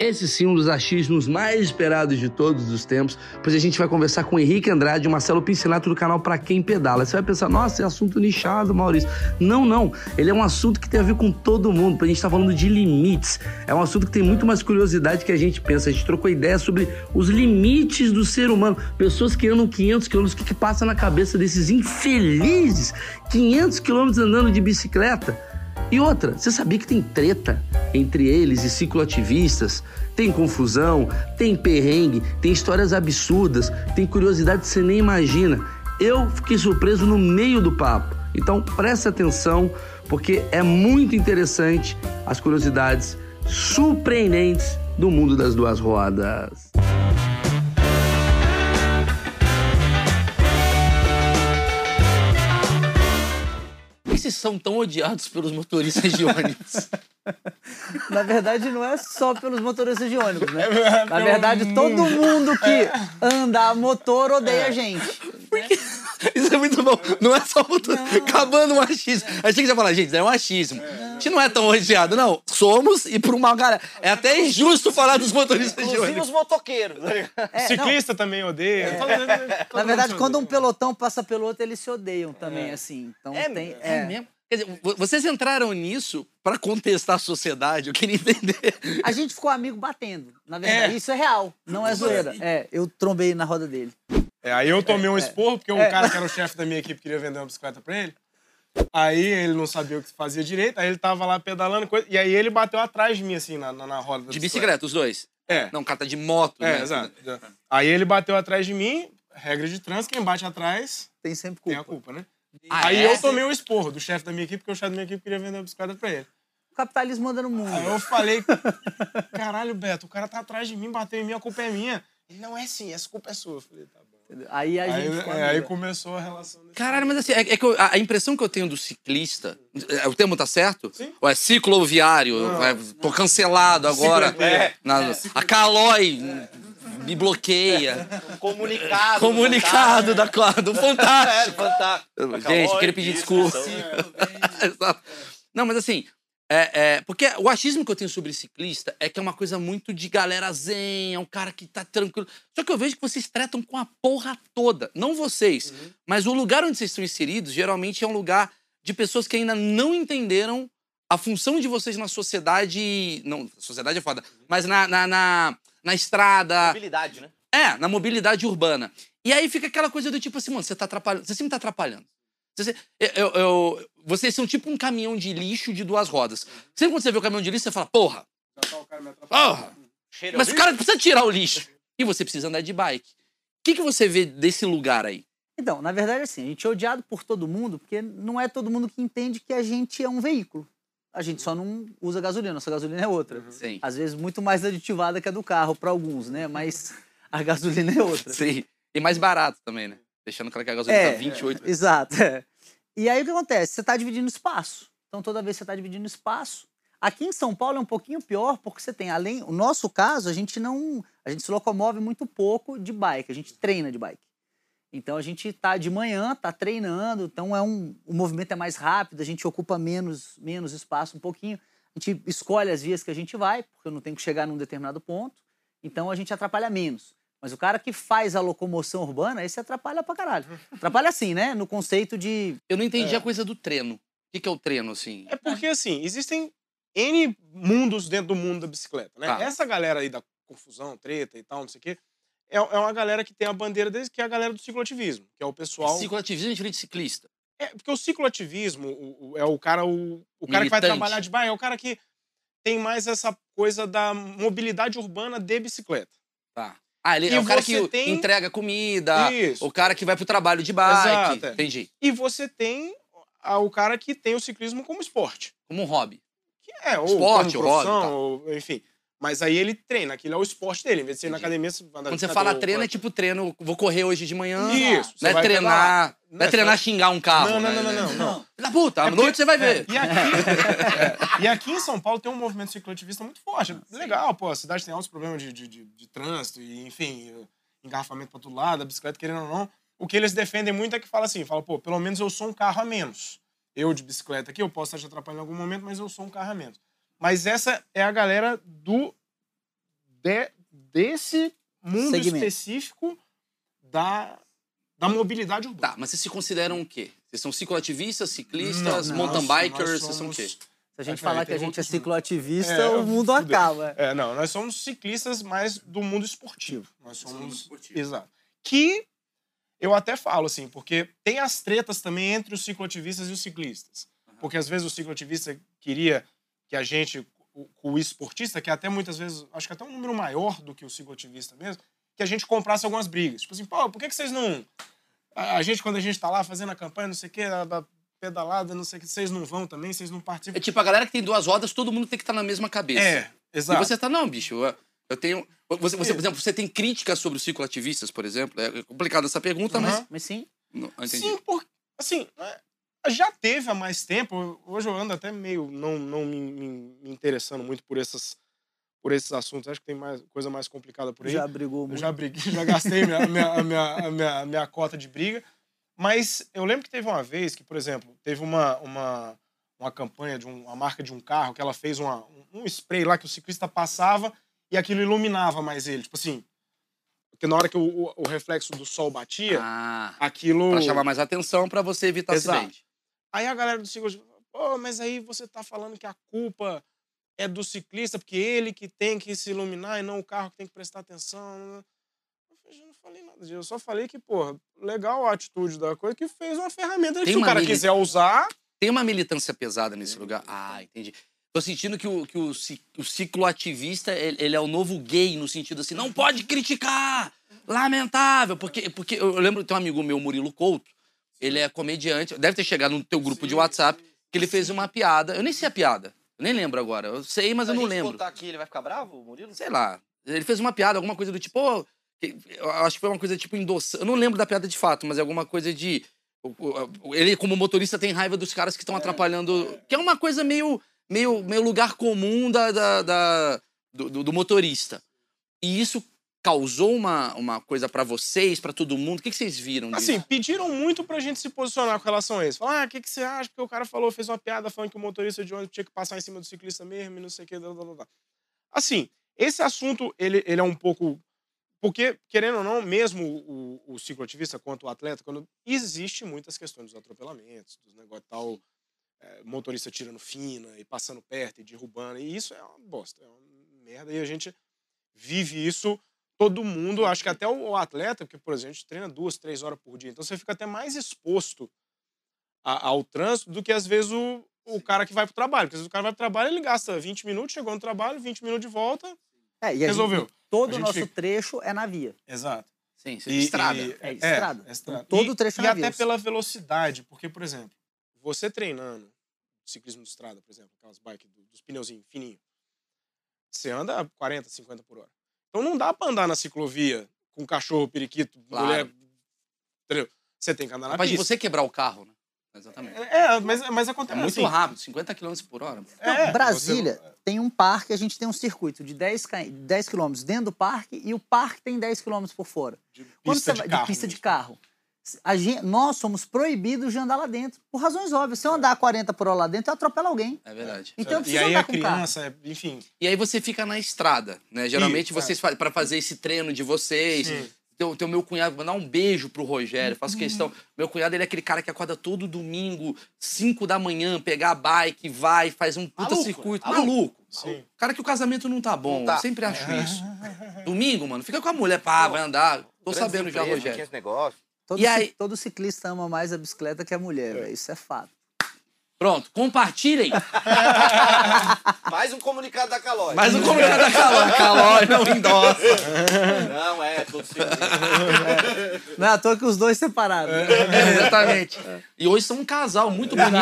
Esse sim, um dos achismos mais esperados de todos os tempos, pois a gente vai conversar com Henrique Andrade e Marcelo Pincinato do canal Pra Quem Pedala. Você vai pensar, nossa, é assunto nichado, Maurício. Não, não. Ele é um assunto que tem a ver com todo mundo, porque a gente tá falando de limites. É um assunto que tem muito mais curiosidade que a gente pensa. A gente trocou ideia sobre os limites do ser humano. Pessoas que andam 500 quilômetros, o que, que passa na cabeça desses infelizes 500 quilômetros andando de bicicleta? E outra, você sabia que tem treta entre eles e cicloativistas? Tem confusão, tem perrengue, tem histórias absurdas, tem curiosidade que você nem imagina. Eu fiquei surpreso no meio do papo. Então preste atenção, porque é muito interessante as curiosidades surpreendentes do mundo das duas rodas. Vocês são tão odiados pelos motoristas de ônibus? Na verdade, não é só pelos motoristas de ônibus, né? Na verdade, todo mundo que anda a motor odeia a gente. Isso é muito bom. Não é só motor... acabando o achismo. A gente já fala, gente, é um achismo. A gente não é tão odiado, não. Somos e por uma galera. É até injusto falar dos motoristas de Inclusive ônibus. os motoqueiros. tá? É, Ciclista também odeia. Todo- todo Na verdade, quando um pelotão passa pelo outro, eles se odeiam também, assim. Então É tem. É mesmo? Quer dizer, vo- vocês entraram nisso pra contestar a sociedade, eu queria entender. A gente ficou amigo batendo. Na verdade, isso é real, não é zoeira. É, eu trombei na roda dele. É, aí eu tomei um esporro, porque um cara que era o chefe da minha equipe queria vender uma bicicleta pra ele. Aí ele não sabia o que fazia direito, aí ele tava lá pedalando, coisa, e aí ele bateu atrás de mim, assim, na, na, na roda da De bicicleta, os dois. É. Não, o cara tá de moto, É, né? exato. Aí ele bateu atrás de mim, regra de trânsito, quem bate atrás Tem sempre tem a culpa. culpa, né? Ah, aí é? eu tomei um esporro do chefe da minha equipe, porque o chefe da minha equipe queria vender uma bicicleta pra ele. O capitalismo anda no mundo. Aí eu falei, caralho, Beto, o cara tá atrás de mim, bateu em mim, a culpa é minha. Ele, não é assim, essa culpa é sua. Eu falei, tá bom. Aí a Aí, gente é, aí amigo. começou a relação Caralho, mas assim, é, é que eu- a, a impressão que eu tenho do ciclista. é, O termo tá certo? Sim. Ou é cicloviário? é, tô cancelado agora. É. Na- a Calói me bloqueia. Um comunicado. Comunicado da, do É, Fantástico. fantástico. Gente, queria pedir desculpa. Não, mas assim, é, é, porque o achismo que eu tenho sobre ciclista é que é uma coisa muito de galera zen, é um cara que tá tranquilo. Só que eu vejo que vocês tratam com a porra toda. Não vocês, mas o lugar onde vocês estão inseridos geralmente é um lugar de pessoas que ainda não entenderam a função de vocês na sociedade. Não, sociedade é foda, mas na, na, na, na estrada. Habilidade, né? É, na mobilidade urbana. E aí fica aquela coisa do tipo assim, mano, você tá atrapalhando. Você sempre tá atrapalhando. Você, eu, eu- vocês são tipo um caminhão de lixo de duas rodas. Sempre quando você vê o caminhão de lixo, você fala, porra, porra, Cheiro mas o cara precisa tirar o lixo. E você precisa andar de bike. O que, que você vê desse lugar aí? Então, na verdade, assim, a gente é odiado por todo mundo, porque não é todo mundo que entende que a gente é um veículo. A gente só não usa gasolina, nossa gasolina é outra. Sim. Às vezes muito mais aditivada que a do carro para alguns, né? Mas a gasolina é outra. Sim. E mais barato também, né? Deixando claro que a gasolina É, tá 28. Exato. é. E aí o que acontece? Você está dividindo espaço. Então toda vez que você está dividindo espaço. Aqui em São Paulo é um pouquinho pior, porque você tem, além. O nosso caso, a gente não. A gente se locomove muito pouco de bike, a gente treina de bike. Então a gente tá de manhã, tá treinando, então é um, o movimento é mais rápido, a gente ocupa menos, menos espaço um pouquinho. A gente escolhe as vias que a gente vai, porque eu não tenho que chegar num determinado ponto. Então a gente atrapalha menos. Mas o cara que faz a locomoção urbana, esse atrapalha pra caralho. Atrapalha assim, né? No conceito de. Eu não entendi a coisa do treino. O que, que é o treino, assim? É porque, assim, existem N mundos dentro do mundo da bicicleta, né? Tá. Essa galera aí da confusão, treta e tal, não sei o quê, é, é uma galera que tem a bandeira deles, que é a galera do cicloativismo, que é o pessoal... Cicloativismo é diferente de ciclista. É, porque o cicloativismo o- o- é o cara, o, o cara que vai trabalhar de bike, é o cara que tem mais essa coisa da mobilidade urbana de bicicleta. Tá. Ah, ele E é o cara que tem- entrega comida, Isso. o cara que vai pro trabalho de bike. Exato, é. Entendi. E você tem o cara que tem o ciclismo como esporte. Como um hobby. Que é, ou Esporte, como ou hobby, profissão, tá. ou, enfim. Mas aí ele treina, aquilo é o esporte dele. Em vez de ir na academia, você vai Quando você fala treino, é tipo treino, vou correr hoje de manhã. Isso, você Não é vai treinar. pedalar. Não é você treinar xingar um carro. Não, não, né? não, não, não, Da puta, à É porque- noite você vai ver. é, e, aqui, é, e aqui em São Paulo tem um movimento cicloativista muito forte. Legal, pô, a cidade tem altos problemas de, de, de- de trânsito e, enfim, engarrafamento pra todo lado, a bicicleta, querendo ou não. O que eles defendem muito é que fala assim, fala, pô, pelo menos eu sou um carro a menos. Eu de bicicleta aqui, eu posso estar te atrapalhando em algum momento, mas eu sou um carro a menos. Mas essa é a galera do de- desse mundo Segmento. específico da, da mobilidade urbana. Tá, mas vocês se consideram o quê? Vocês são cicloativistas, ciclistas, Não, mountain nós- bikers? nós Vocês são o quê? somos- Se a gente Aí, falar peraí, que a gente é cicloativista, É, o mundo fudeu. acaba. É, não, nós somos ciclistas, mas do mundo esportivo. Nós somos. Exato. Que eu até falo, assim, porque tem as tretas também entre os cicloativistas e os ciclistas. Porque às vezes o cicloativista queria que a gente, o, o esportista, que até muitas vezes, acho que até um número maior do que o cicloativista mesmo, que a gente comprasse algumas brigas. Tipo assim, pô, por que, que vocês não. A, a gente, quando a gente tá lá fazendo a campanha, não sei o quê, a, a pedalada, não sei o que, vocês não vão também, vocês não participam. É tipo, a galera que tem duas rodas, todo mundo tem que estar na mesma cabeça. É, exato. E você tá, não, bicho, eu, eu tenho... Você, você, por exemplo, você tem críticas sobre os cicloativistas, por exemplo? É complicada essa pergunta, mas... Aham. Mas sim, Não. Sim, porque, assim, né, já teve há mais tempo. Hoje eu ando até meio não, não me, me- me interessando muito por, essas, por esses assuntos. Acho que tem mais, coisa mais complicada por aí. já brigou eu muito. já briguei, já gastei minha, minha, a minha, a minha, a minha cota de briga. Mas eu lembro que teve uma vez que, por exemplo, teve uma, uma, uma campanha de um- uma marca de um carro que ela fez uma, um, um spray lá que o ciclista passava e aquilo iluminava mais ele. Tipo assim, porque na hora que o, o- o reflexo do sol batia, Ah, aquilo. pra chamar mais atenção, pra você evitar Exato. acidente. Aí a galera do ciclismo, pô, mas aí você tá falando que a culpa é do ciclista, porque ele que tem que se iluminar e não o carro que tem que prestar atenção. Eu falei, "Eu não falei nada disso. Eu só falei que, pô, legal a atitude da coisa, que fez uma ferramenta. Tem Se o uma cara mili- quiser usar, Tem uma militância pesada nesse lugar. Ah, entendi. Tô sentindo que o, que o, o cicloativista, ele, ele é o novo gay, no sentido assim, não pode criticar! Lamentável! Porque, porque eu lembro, tem um amigo meu, Murilo Couto, ele é comediante, deve ter chegado no teu grupo de WhatsApp, que ele fez uma piada. Eu nem sei a piada, eu nem lembro agora. Eu sei, mas Se eu não lembro. botar aqui, ele vai ficar bravo, Murilo? Sei lá. Ele fez uma piada, alguma coisa do tipo. "Ô, que- eu acho que foi uma coisa tipo endossando. Eu não lembro da piada de fato, mas é alguma coisa de. Ele, como motorista, tem raiva dos caras que estão atrapalhando. Que é uma coisa meio, meio, meio lugar comum da, da- da- do, do- do motorista. E isso causou uma, uma coisa pra vocês, pra todo mundo? O que, que vocês viram disso? assim, pediram muito pra gente se posicionar com relação a isso. Falar, ah, o que, que você acha? Porque o cara falou, fez uma piada falando que o motorista de ônibus tinha que passar em cima do ciclista mesmo e não sei o que. Blá, blá, blá. Assim, esse assunto, ele, ele é um pouco. Porque, querendo ou não, mesmo o, o cicloativista quanto o atleta, quando existe muitas questões dos atropelamentos, dos negócios tal, é, motorista tirando fina e passando perto e derrubando, e isso é uma bosta, é uma merda, e a gente vive isso, todo mundo, acho que até o, o atleta, porque, por exemplo, a gente treina duas, três horas por dia, então você fica até mais exposto a- ao trânsito do que, às vezes, o, o cara que vai pro trabalho, porque às vezes o cara vai pro trabalho, ele gasta 20 minutos, chegou no trabalho, 20 minutos de volta, É, e resolveu. Gente, todo o nosso fica- trecho é na via. Exato. Sim, sim. E- estrada. e- É estrada. é estrada. Então, todo E- o trecho é E na até via. pela velocidade, porque, por exemplo, você treinando ciclismo de estrada, por exemplo, aquelas bikes do- dos pneuzinhos fininhos, você anda a 40, 50 por hora. Então não dá pra andar na ciclovia com cachorro, periquito, Claro. mulher. Entendeu? Você tem que andar na Capaz de pista. você quebrar o carro, né? Exatamente. É, mas, mas É acontece muito assim. rápido, 50 km por hora. Não, É, Brasília você- tem um parque, a gente tem um circuito de 10, ca- 10 quilômetros dentro do parque e o parque tem 10 quilômetros por fora. de Quando pista você de vai carro. de pista de carro, gente, nós somos proibidos de andar lá dentro, por razões óbvias. Se eu andar 40 por hora lá dentro, eu atropelo alguém. É verdade. Então eu E preciso aí andar a carro. criança, é- enfim. E aí você fica na estrada, né? Geralmente Isso, vocês fa- para fazer esse treino de vocês. Sim. Tem, tem o meu cunhado, mandar um beijo pro Rogério, faço Uhum. questão. Meu cunhado, ele é aquele cara que acorda todo domingo, 5 da manhã, pegar a bike, vai, faz um puta Maluco, circuito. né? Maluco. Sim. Cara que o casamento não tá bom, Não tá. eu sempre acho isso. Domingo, mano, fica com a mulher, pá, vai andar. Tô sabendo já, Rogério. tinha esse negócio. Todo, E aí- todo ciclista ama mais a bicicleta que a mulher, velho. Isso é fato. Pronto, compartilhem. Mais um comunicado da Calói. Mais um comentário da Calói. Calói não endossa. Não, é, todo segundo. Não é à toa que os dois separaram. É, exatamente. E hoje são um casal muito bonito.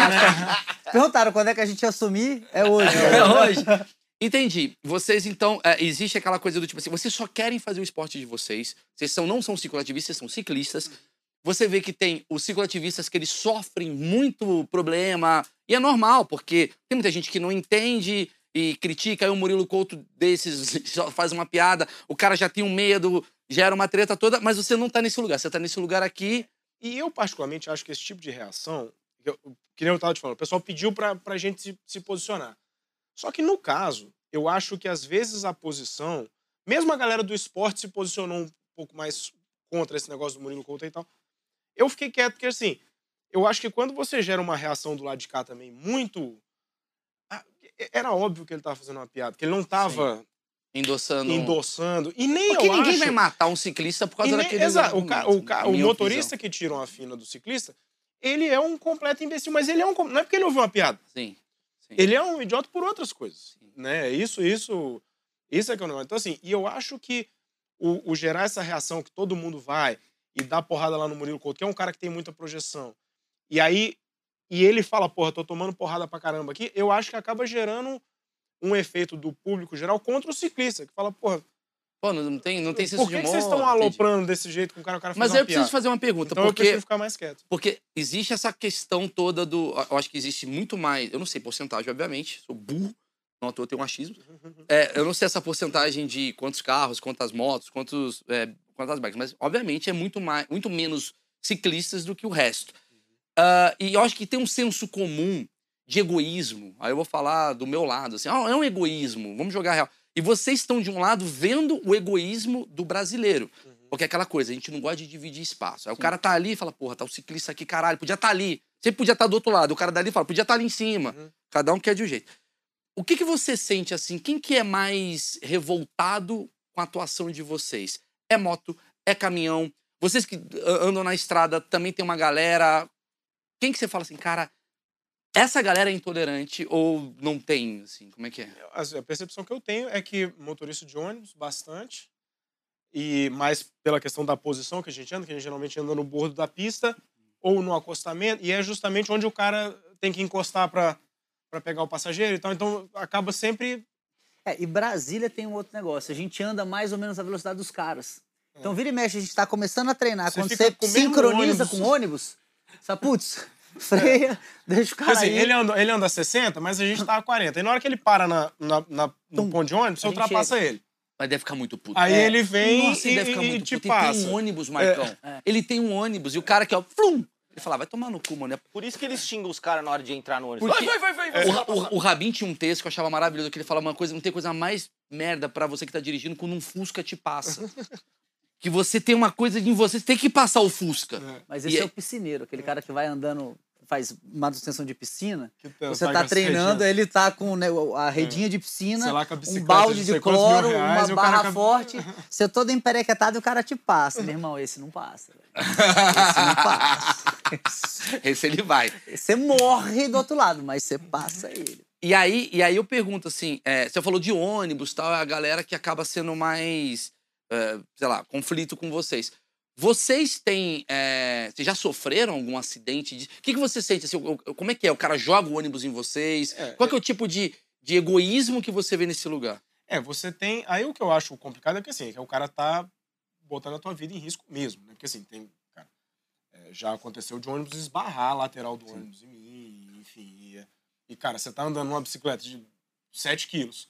Perguntaram quando é que a gente ia assumir? É hoje. É hoje. Entendi. Vocês, então, é, existe aquela coisa do tipo assim, vocês só querem fazer o esporte de vocês. Vocês são, não são cicloativistas, vocês são ciclistas. Você vê que tem os cicloativistas que eles sofrem muito problema. E é normal, porque tem muita gente que não entende e critica. Aí o Murilo Couto desses faz uma piada. O cara já tem um medo, gera uma treta toda. Mas você não tá nesse lugar. Você tá nesse lugar aqui. E eu, particularmente, acho que esse tipo de reação, que, eu, que nem eu estava te falando, o pessoal pediu para a gente se, se posicionar. Só que no caso, eu acho que às vezes a posição, mesmo a galera do esporte se posicionou um pouco mais contra esse negócio do Murilo Couto e tal. Eu fiquei quieto porque assim, eu acho que quando você gera uma reação do lado de cá também muito ah, era óbvio que ele estava fazendo uma piada, que ele não estava Endossando. endossando. E nem Porque eu ninguém acho... vai matar um ciclista por causa nem- daquele. Exato. O, ca- o, ca- o motorista visão. que tira uma fina do ciclista, ele é um completo imbecil, mas ele é um. Não é porque ele ouviu uma piada. Sim. sim. Ele é um idiota por outras coisas. Né? Isso, isso. Isso é que é o negócio. Então, assim, e eu acho que o, o gerar essa reação que todo mundo vai e dá porrada lá no Murilo Couto, que é um cara que tem muita projeção, e aí. E ele fala, porra, tô tomando porrada pra caramba aqui, eu acho que acaba gerando um efeito do público geral contra o ciclista, que fala, porra, Pô, não tem, não tem senso por que, de que humor. vocês estão entendi. aloprando desse jeito com o cara? O cara Mas aí eu preciso piada? fazer uma pergunta, Então eu porque prefiro ficar mais quieto. Porque existe essa questão toda do. Eu acho que existe muito mais. Eu não sei porcentagem, obviamente. Sou burro. Não eu tenho um achismo. É, eu não sei essa porcentagem de quantos carros, quantas motos, quantos, é, quantas bikes. Mas, obviamente, é muito, mais, muito menos ciclistas do que o resto. Ah, e eu acho que tem um senso comum de egoísmo. Aí eu vou falar do meu lado. Assim, ah, é um egoísmo. Vamos jogar real. E vocês estão, de um lado, vendo o egoísmo do brasileiro. Porque é aquela coisa, a gente não gosta de dividir espaço. Aí o cara tá ali e fala, porra, tá o ciclista aqui, caralho, podia estar tá ali. Sempre podia estar do outro lado. O cara dali fala, podia estar ali em cima. Uhum. Cada um quer de um jeito. O que, que você sente assim? Quem que é mais revoltado com a atuação de vocês? É moto? É caminhão? Vocês que ah, andam na estrada também tem uma galera. Quem que você fala assim, cara, essa galera é intolerante ou não tem, assim, como é que é? A percepção que eu tenho é que motorista de ônibus, bastante. E mais pela questão da posição que a gente anda, que a gente geralmente anda no bordo da pista ou no acostamento, e é justamente onde o cara tem que encostar para pegar o passageiro e tal. Então acaba sempre. É, e Brasília tem um outro negócio. A gente anda mais ou menos a velocidade dos caras. Então, vira e mexe, a gente tá começando a treinar. Você Quando você sincroniza ônibus. com o ônibus, você fala, putz, freia, deixa o cara assim, aí. ele, anda, ele anda a 60, mas a gente tá a 40. E na hora que ele para na, na, na- no Tum. ponto de ônibus, você ultrapassa ele. Mas deve ficar muito puto. Aí É. ele vem Nossa, e, ele deve ficar e- e muito te puto. Ele tem passa. um ônibus, Marcão. É. Ele tem um ônibus e o cara que é o flum, ele fala, vai tomar no cu, mano. É Por isso que eles xingam os caras na hora de entrar no ônibus. Porque- Vai, vai, vai, vai. O, vai. o, o Rabin tinha um texto que eu achava maravilhoso, que ele falava uma coisa, não tem coisa mais merda pra você que tá dirigindo quando um Fusca te passa. que você tem uma coisa em você, você tem que passar o Fusca. Mas E esse é... é- o piscineiro, aquele cara que vai andando, faz manutenção de piscina. Que tá- Você tá as treinando, ele tá com né, a redinha de piscina, lá, um balde de cloro, reais, uma cara barra com a- forte. Você todo emperequetado e o cara te passa. Meu irmão, esse não passa. Esse não passa. Esse ele vai. Você morre do outro lado, mas você passa ele. E aí, e aí eu pergunto assim, é, você falou de ônibus tal, é a galera que acaba sendo mais, é, sei lá, conflito com vocês. Vocês têm, é, vocês já sofreram algum acidente? de- O que, que você sente? Assim, como é que é? O cara joga o ônibus em vocês? É, Qual que é o tipo de, de egoísmo que você vê nesse lugar? É, você tem. Aí o que eu acho complicado é que assim, que o cara tá botando a tua vida em risco mesmo, né? Porque assim, tem. Cara, é, já aconteceu de ônibus esbarrar a lateral do ônibus em mim, enfim. E, e, cara, você tá andando numa bicicleta de 7 quilos.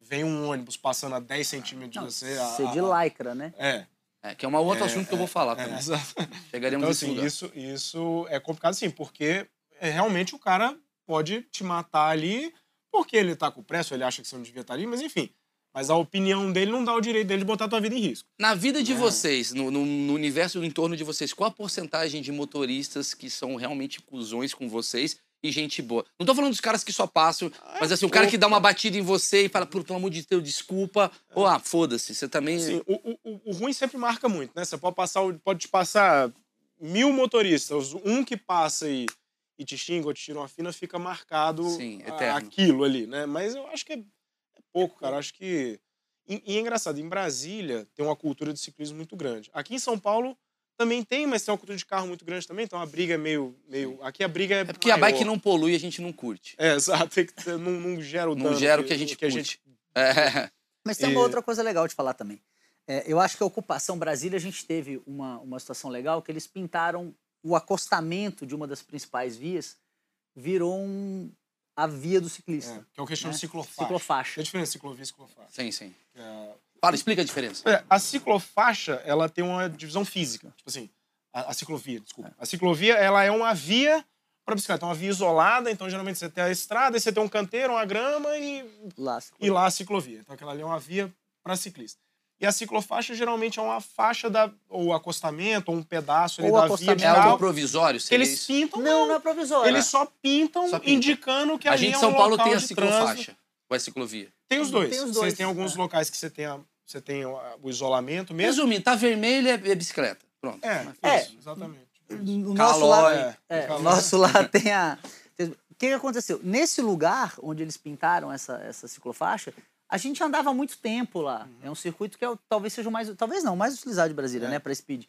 Vem um ônibus passando a 10 centímetros de você. a- Ser de lycra, né? É. É, que é um outro É, assunto que eu vou falar é, também. exato. Chegaremos Então, assim, lugar. isso, isso é complicado, sim, porque é, realmente o cara pode te matar ali porque ele tá com pressa, ele acha que você não devia estar ali, mas enfim. Mas a opinião dele não dá o direito dele de botar a tua vida em risco. Na vida de É. vocês, no, no- no universo no entorno de vocês, qual a porcentagem de motoristas que são realmente cuzões com vocês e gente boa? Não tô falando dos caras que só passam, mas assim, o cara que dá uma batida em você e fala, "Pô, pelo amor de Deus, desculpa. Ou, ah, foda-se, você também. Assim, o, o- o, ruim sempre marca muito, né? Você pode passar, pode te passar mil motoristas, um que passa e, e te xinga ou te tira uma fina, fica marcado Sim, a- eterno. aquilo ali, né? Mas eu acho que é, é pouco, cara. Acho que. E, e é engraçado, em Brasília tem uma cultura de ciclismo muito grande. Aqui em São Paulo também tem, mas tem uma cultura de carro muito grande também, então a briga é meio. meio aqui a briga é. É porque a maior. bike não polui, a gente não curte. É, exato. tem que ter- Não, não gera o Não dano gera o que a gente que a curte. gente É. Mas tem E- uma outra coisa legal de falar também. É, eu acho que a ocupação Brasília, a gente teve uma, uma situação legal que eles pintaram o acostamento de uma das principais vias, virou um- a via do ciclista. É, que é o que chama né? ciclofaixa. Ciclofaixa. Tem a diferença entre ciclovia e ciclofaixa. Sim, sim. É, Fala, explica a diferença. É, a ciclofaixa, ela tem uma divisão física. Tipo assim, a, a ciclovia, desculpa. A ciclovia, ela é uma via para bicicleta, é uma via isolada, então geralmente você tem a estrada, aí você tem um canteiro, uma grama e, Lá, e lá a ciclovia. Então aquela ali é uma via para ciclista. E a ciclofaixa geralmente é uma faixa da ou acostamento, ou um pedaço ali Ou da via de É algo provisório? que seria eles isso? pintam, Não, não é provisório. Eles só pintam, Só pintam. indicando que A ali gente é em um São Paulo tem a de trânsito. Ou é ciclovia? Tem os dois. Tem os Você dois, tem alguns é. locais que você tem, a- você tem o, o isolamento mesmo. Resumindo, tá vermelho é, é bicicleta. Pronto. É, É. isso, exatamente. O nosso lá, É, é, o nosso lá tem a. O que, aconteceu? Nesse lugar onde eles pintaram essa, essa ciclofaixa, a gente andava há muito tempo lá. É um circuito que é, talvez seja o mais. Talvez não, o mais utilizado de Brasília, É. né, para speed.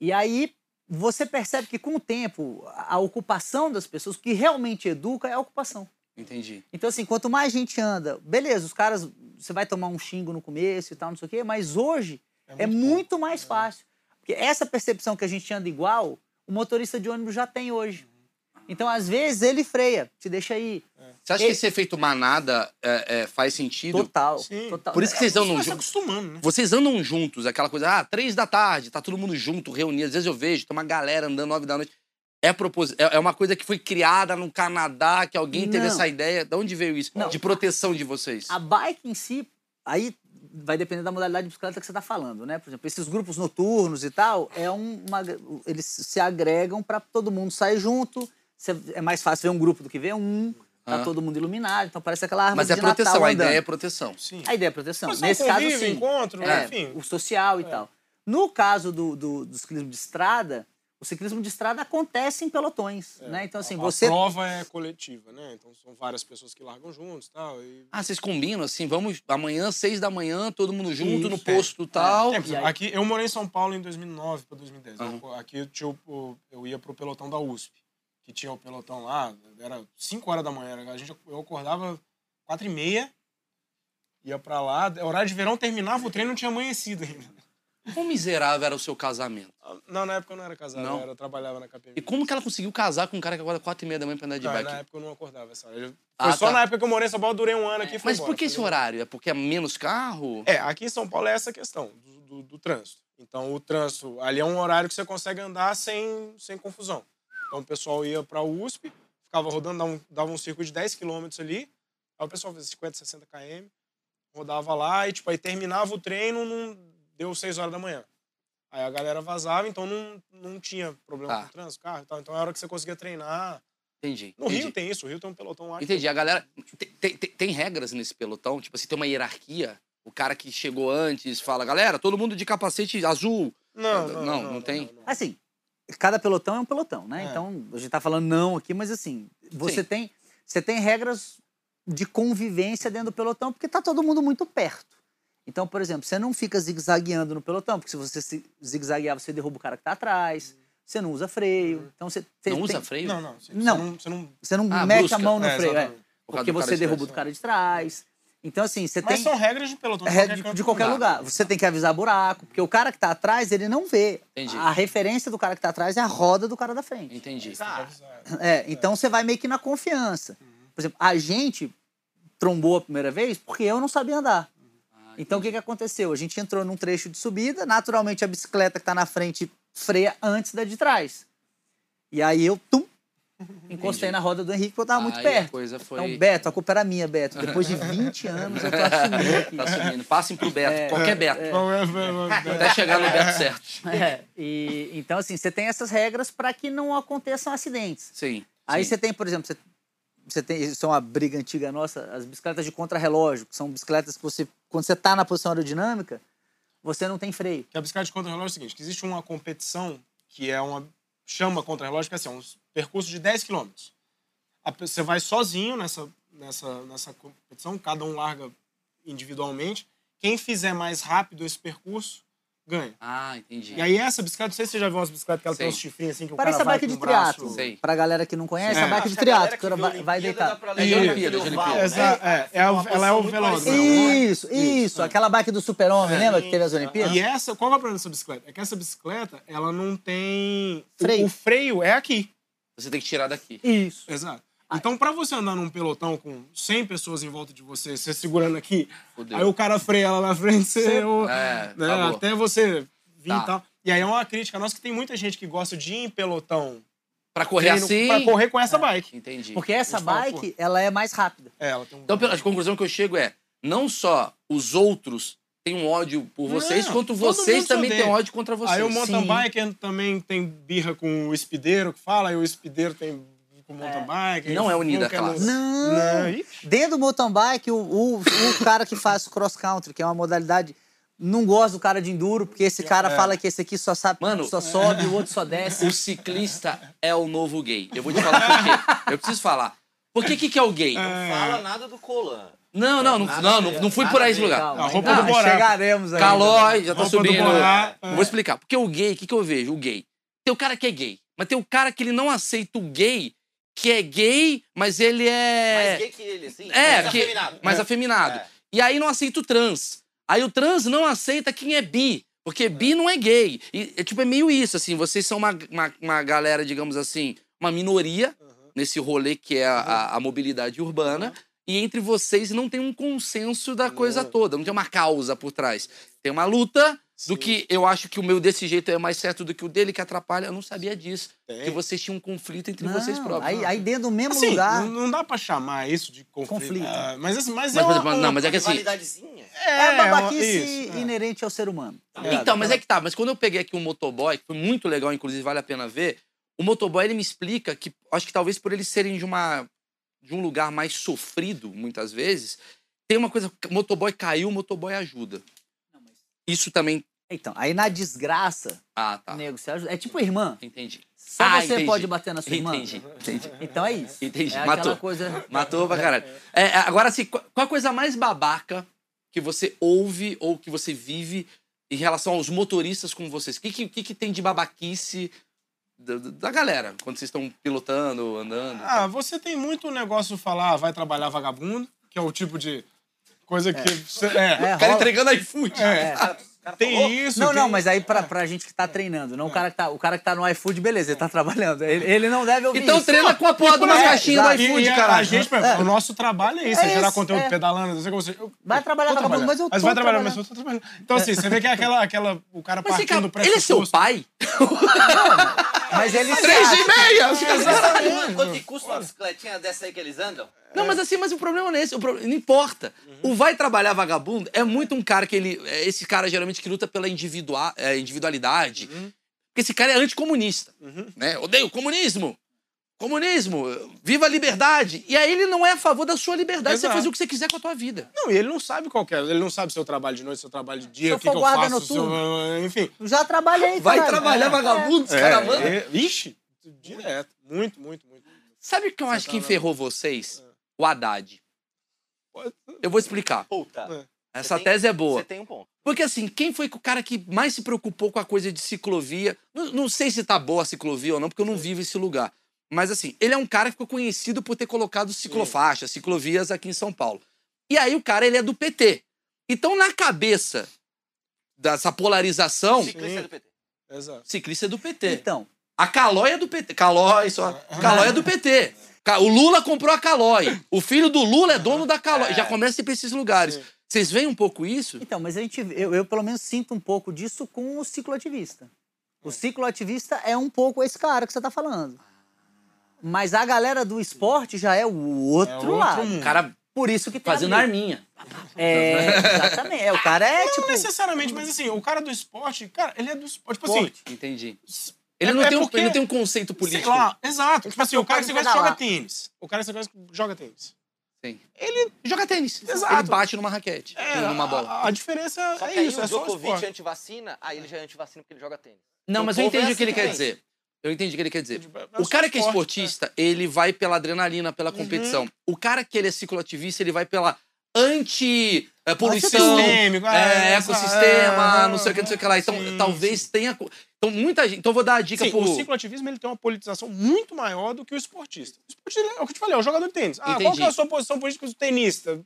E aí você percebe que com o tempo, a a ocupação das pessoas, o que realmente educa é a ocupação. Entendi. Então, assim, quanto mais gente anda, beleza, os caras, você vai tomar um xingo no começo e tal, não sei o quê, mas hoje é muito muito, mais fácil. Porque essa percepção que a gente anda igual, o motorista de ônibus já tem hoje. Então, às vezes, ele freia, te deixa aí. Você acha que esse efeito manada é, é, faz sentido? Total, Sim. total. Por isso que vocês andam Você vai se juntos. acostumando, né? Vocês andam juntos, aquela coisa, ah, três da tarde, tá todo mundo junto, reunido. Às vezes eu vejo, tem uma galera andando nove da noite. É, propos... é é uma coisa que foi criada no Canadá, que alguém teve Não. essa ideia. De onde veio isso? Não. De proteção de vocês. A bike em si, aí vai depender da modalidade de bicicleta que você está falando, né? Por exemplo, esses grupos noturnos e tal, é um- uma, eles se agregam para todo mundo sair junto. Você- é mais fácil ver um grupo do que ver um. Tá Ah. todo mundo iluminado, então parece aquela árvore Mas é de Natal proteção, a ideia é proteção. Sim. A ideia é proteção. Mas é Nesse caso, convívio, sim. encontro, É, enfim. o social e tal. No caso do, do, do ciclismo de estrada, o ciclismo de estrada acontece em pelotões, né? Então, assim, a, você... a prova é coletiva, né? Então são várias pessoas que largam juntos e tal. E... Ah, vocês combinam assim, vamos amanhã, seis da manhã, todo mundo junto no Isso, posto tal. É, exemplo, aqui, eu morei em São Paulo em 2009 para 2010. Aham. Eu- aqui eu, ia pro pelotão da USP, que tinha o pelotão lá, era 5 horas da manhã. A gente, eu acordava 4 e meia, ia para lá. Horário de verão terminava o treino não tinha amanhecido ainda. Quão miserável era o seu casamento? Não, na época eu não era casado, Não? eu, era, eu trabalhava na KPM. E como que ela conseguiu casar com um cara que acorda quatro e meia da manhã pra andar de Não, bike? na época eu não acordava essa hora. Eu- Foi Ah, só tá. na época que eu morei em São Paulo, durei um ano aqui e fui Mas embora. por que esse horário? É porque é menos carro? É, aqui em São Paulo é essa questão do, do- do trânsito. Então, o trânsito, ali é um horário que você consegue andar sem, sem confusão. Então, o pessoal ia para a USP, ficava rodando, dava um, dava um circuito de 10 km ali, aí o pessoal fazia 50, 60 km, rodava lá e, tipo, aí terminava o treino, não deu 6 horas da manhã. Aí a galera vazava, então não, não tinha problema Tá. com o trânsito, carro e tal. Então, é a hora que você conseguia treinar. Entendi. No entendi. Rio tem isso, o Rio tem um pelotão lá. Entendi. A galera. Tem, tem- tem- regras nesse pelotão? Tipo assim, tem uma hierarquia? O cara que chegou antes fala, galera, todo mundo de capacete azul. Não, Não, não, não tem? Assim, cada pelotão é um pelotão, né? É. Então, a gente tá falando não aqui, mas assim, você Sim. tem, você tem regras de convivência dentro do pelotão, porque tá todo mundo muito perto. Então, por exemplo, você não fica zigue-zagueando no pelotão, porque se você se zigue-zaguear, você derruba o cara que tá atrás. Você não usa freio. Então, você, você não tem- usa freio? Não, não. Você, Não. Você não, você não Você não Ah, mete brusca. a mão no É, freio, é. Porque você de derruba do cara de trás. Então, assim, você Mas tem. são regras de pelotão. É, de de, canto de do qualquer lugar. Você tem que avisar buraco, porque o cara que tá atrás, ele não vê. Entendi. A referência do cara que tá atrás é a roda do cara da frente. Entendi. É, então você vai meio que na confiança. Por exemplo, a gente trombou a primeira vez porque eu não sabia andar. Ah, Então o que, que aconteceu? A gente entrou num trecho de subida, naturalmente a bicicleta que tá na frente freia antes da de trás. E aí eu, tum, encostei Entendi. na roda do Henrique porque eu tava muito Aí perto. A coisa foi. Então, Beto, a culpa era minha, Beto. Depois de 20 anos eu tô assumindo aqui. Tá subindo. Passem pro Beto, É, qualquer Beto. é, Até chegar no Beto certo. É, e, então, assim, você tem essas regras para que não aconteçam acidentes. Sim. Aí sim. você tem, por exemplo, você, você tem, isso é uma briga antiga nossa, as bicicletas de contrarrelógio, que são bicicletas que você, quando você tá na posição aerodinâmica, você não tem freio. A bicicleta de contra-relógio é o seguinte, existe uma competição que é uma... Chama contra-relógio, que é assim, um percurso de 10 km. Você vai sozinho nessa, nessa, nessa competição, cada um larga individualmente. Quem fizer mais rápido esse percurso ganha. Ah, entendi. E aí essa bicicleta, não sei se você já viu umas bicicletas que ela tem Sei. uns chifrinhos assim que o Parece a cara vai bike de braço... triatlo. Sei. Pra galera que não conhece, É. a bike de triatlo, que que vai, vai deitar. pra É de Olimpíada, de Olimpíada. né? É, ela é o parecida. Isso, isso. Aquela bike do super-homem, lembra que teve as Olimpíadas? E essa, qual é o problema dessa bicicleta? É que essa bicicleta, ela não tem... Freio. O, freio é aqui. Você tem que tirar daqui. Isso. Exato. Então, pra você andar num pelotão com 100 pessoas em volta de você, você segurando aqui, Fudeu. aí o cara freia lá na frente, você... É, né, até você vir Tá. e tal. E aí é uma crítica nossa que tem muita gente que gosta de ir em pelotão Pra correr treino assim. pra correr com essa bike. Entendi. Porque essa bike, ela é mais rápida. É, ela tem um... Então, pela- a conclusão que eu chego é: não só os outros têm um ódio por Não, vocês, quanto todo vocês também têm ódio contra vocês. Aí o mountain Sim. biker também tem birra com o espideiro que fala, aí o espideiro tem com o mountain bike. Não é unida a classe. Não. Não, Dentro do mountain bike, o, o, o cara que faz cross country, que é uma modalidade, não gosta do cara de enduro, porque esse cara É. fala que esse aqui só sabe, Mano, só sobe, o outro só desce. O ciclista é o novo gay. Eu vou te falar por quê. Eu preciso falar. Por que, que, que é o gay? Não fala nada do Colan. Não, não, não, não, não, não fui por aí esse lugar. Calma, A roupa ainda do Borá. chegaremos aí. Calói, já tá subindo. É. Vou explicar. Porque o gay, o que, que eu vejo? O gay. Tem o cara que é gay, mas tem o cara que ele não aceita o gay, que é gay, mas ele é. Mais gay que ele, assim. É, mais que, afeminado. mais afeminado. É. E aí não aceita o trans. Aí o trans não aceita quem é bi. Porque bi não é gay. E, é, tipo, é meio isso, assim. Vocês são uma, uma, uma galera, digamos assim, uma minoria nesse rolê que é a, a- a mobilidade urbana. E entre vocês não tem um consenso da coisa toda. Não tem uma causa por trás. Tem uma luta do que eu acho que o meu desse jeito é mais certo do que o dele, que atrapalha. Eu não sabia disso. Tem. Que vocês tinham um conflito entre Não, vocês próprios. Aí, aí dentro do mesmo Assim, lugar. não, não dá pra chamar isso de conflito. Conflito. Ah, mas, assim, mas, Mas, é uma, exemplo, não, mas é que assim. Rivalidadezinha. É a uma- babaquice isso, é. inerente ao ser humano. Então, mas é que tá. Mas quando eu peguei aqui um motoboy, que foi muito legal, inclusive vale a pena ver, o motoboy ele me explica que, acho que talvez por eles serem de uma de um lugar mais sofrido, muitas vezes, tem uma coisa, motoboy caiu, o motoboy ajuda. Isso também. Então, aí na desgraça, Ah, tá. nego, você ajuda. É tipo irmã. Entendi. Só Ah, você entendi. pode bater na sua irmã. Entendi, entendi. Então é isso. Entendi, É matou. coisa. Matou pra caralho. É, é, agora, assim, qual qual a coisa mais babaca que você ouve ou que você vive em relação aos motoristas com vocês? O que, que, que tem de babaquice da, da galera quando vocês estão pilotando, andando? Ah, você tem muito negócio de falar, ah, vai trabalhar vagabundo, que é o tipo de coisa que. você- É, É, o cara rola. entregando iFood. é. Cara, Tem falou. isso. Não, tem- não, mas aí pra, pra gente que tá treinando, não o cara que tá, o cara que tá no iFood, beleza, ele tá trabalhando. Ele, ele não deve ouvir Então isso. treina com a porra de umas É, caixinhas do iFood, e, e a- caralho. A gente, o nosso trabalho é isso, É é, gerar conteúdo é. pedalando, não sei como você. Vai trabalhar vagabundo, mas eu Mas tô vai trabalhar, mas eu tô trabalhando. Então, assim, você vê que é aquela, aquela o cara Mas partindo do ele é seu pai? Mas ele Três e meia! Sabe quanto que custa uma bicicletinha dessa aí que eles andam? Não, mas assim, mas o problema não é esse. O pro- Não importa. O vai trabalhar vagabundo é muito um cara que ele. é Esse cara geralmente que luta pela individua- é, individualidade. Porque esse cara é anticomunista. Né? Odeio o comunismo. Comunismo, viva a liberdade. E aí ele não é a favor da sua liberdade, você Exato. fazer o que você quiser com a tua vida. Não, e ele não sabe qual que é. Ele não sabe se eu trabalho de noite, se eu trabalho de dia, Se eu o que, que eu guarda faço. se eu- enfim. Já trabalhei, Vai trabalhar É. vagabundo, os caras mandam. é, ixi, direto. Muito, muito, muito. Sabe o que eu acho que enferrou vocês? O Haddad. Eu vou explicar. Puta. Essa tem- tese é boa. Você tem um ponto. Porque assim, quem foi o cara que mais se preocupou com a coisa de ciclovia? Não, não sei se tá boa a ciclovia ou não, porque eu não vivo esse lugar. Mas assim, ele é um cara que ficou conhecido por ter colocado ciclofaixas, ciclovias aqui em São Paulo. E aí o cara, ele é do PT. Então, na cabeça dessa polarização, Ciclista do PT. Exato. ciclista é do PT. Então, A Calói é do PT. Calói, só. Calói é do PT. O Lula comprou a Calói. O filho do Lula é dono da Calói. Já começa a ir pra esses lugares. Sim. Vocês veem um pouco isso? então, mas a gente, eu, eu pelo menos sinto um pouco disso com o cicloativista. O cicloativista é um pouco esse cara que você tá falando. Mas a galera do esporte já é o outro, É outro lado. mundo. O cara Por isso que tem a fazendo arminha. É, exatamente. É, o cara é Não tipo. necessariamente, mas assim, o cara do esporte, cara, ele é do esporte. Tipo assim, Esporte. Entendi. Ele, É- não é tem um, porque- ele não tem um conceito sei político. lá, exato. Tipo assim, o cara que você gosta joga pedalar. tênis. O cara que você gosta joga tênis. Sim. Ele joga tênis. Exato. Ele bate numa raquete. É, numa bola. A, a diferença Só que é aí isso, o é só o Djokovic é antivacina, aí ele já é antivacina porque ele joga tênis. Não, mas eu é entendi o que ele assim quer dizer. Eu entendi o que ele quer dizer. É O cara que é esportista, ele vai pela adrenalina, pela competição. O cara que ele é cicloativista, ele vai pela anti-poluição, Antissistêmico, é, é, ecossistema, é, não sei o que, não sei o que lá. Então, sim, talvez tenha. co- Então, muita gente. Então, eu vou dar a dica Sim, pro. o cicloativismo ele tem uma politização muito maior do que o esportista. O esportista é o que eu te falei, é o jogador de tênis. Ah, qual Entendi. que é a sua posição política do tenista?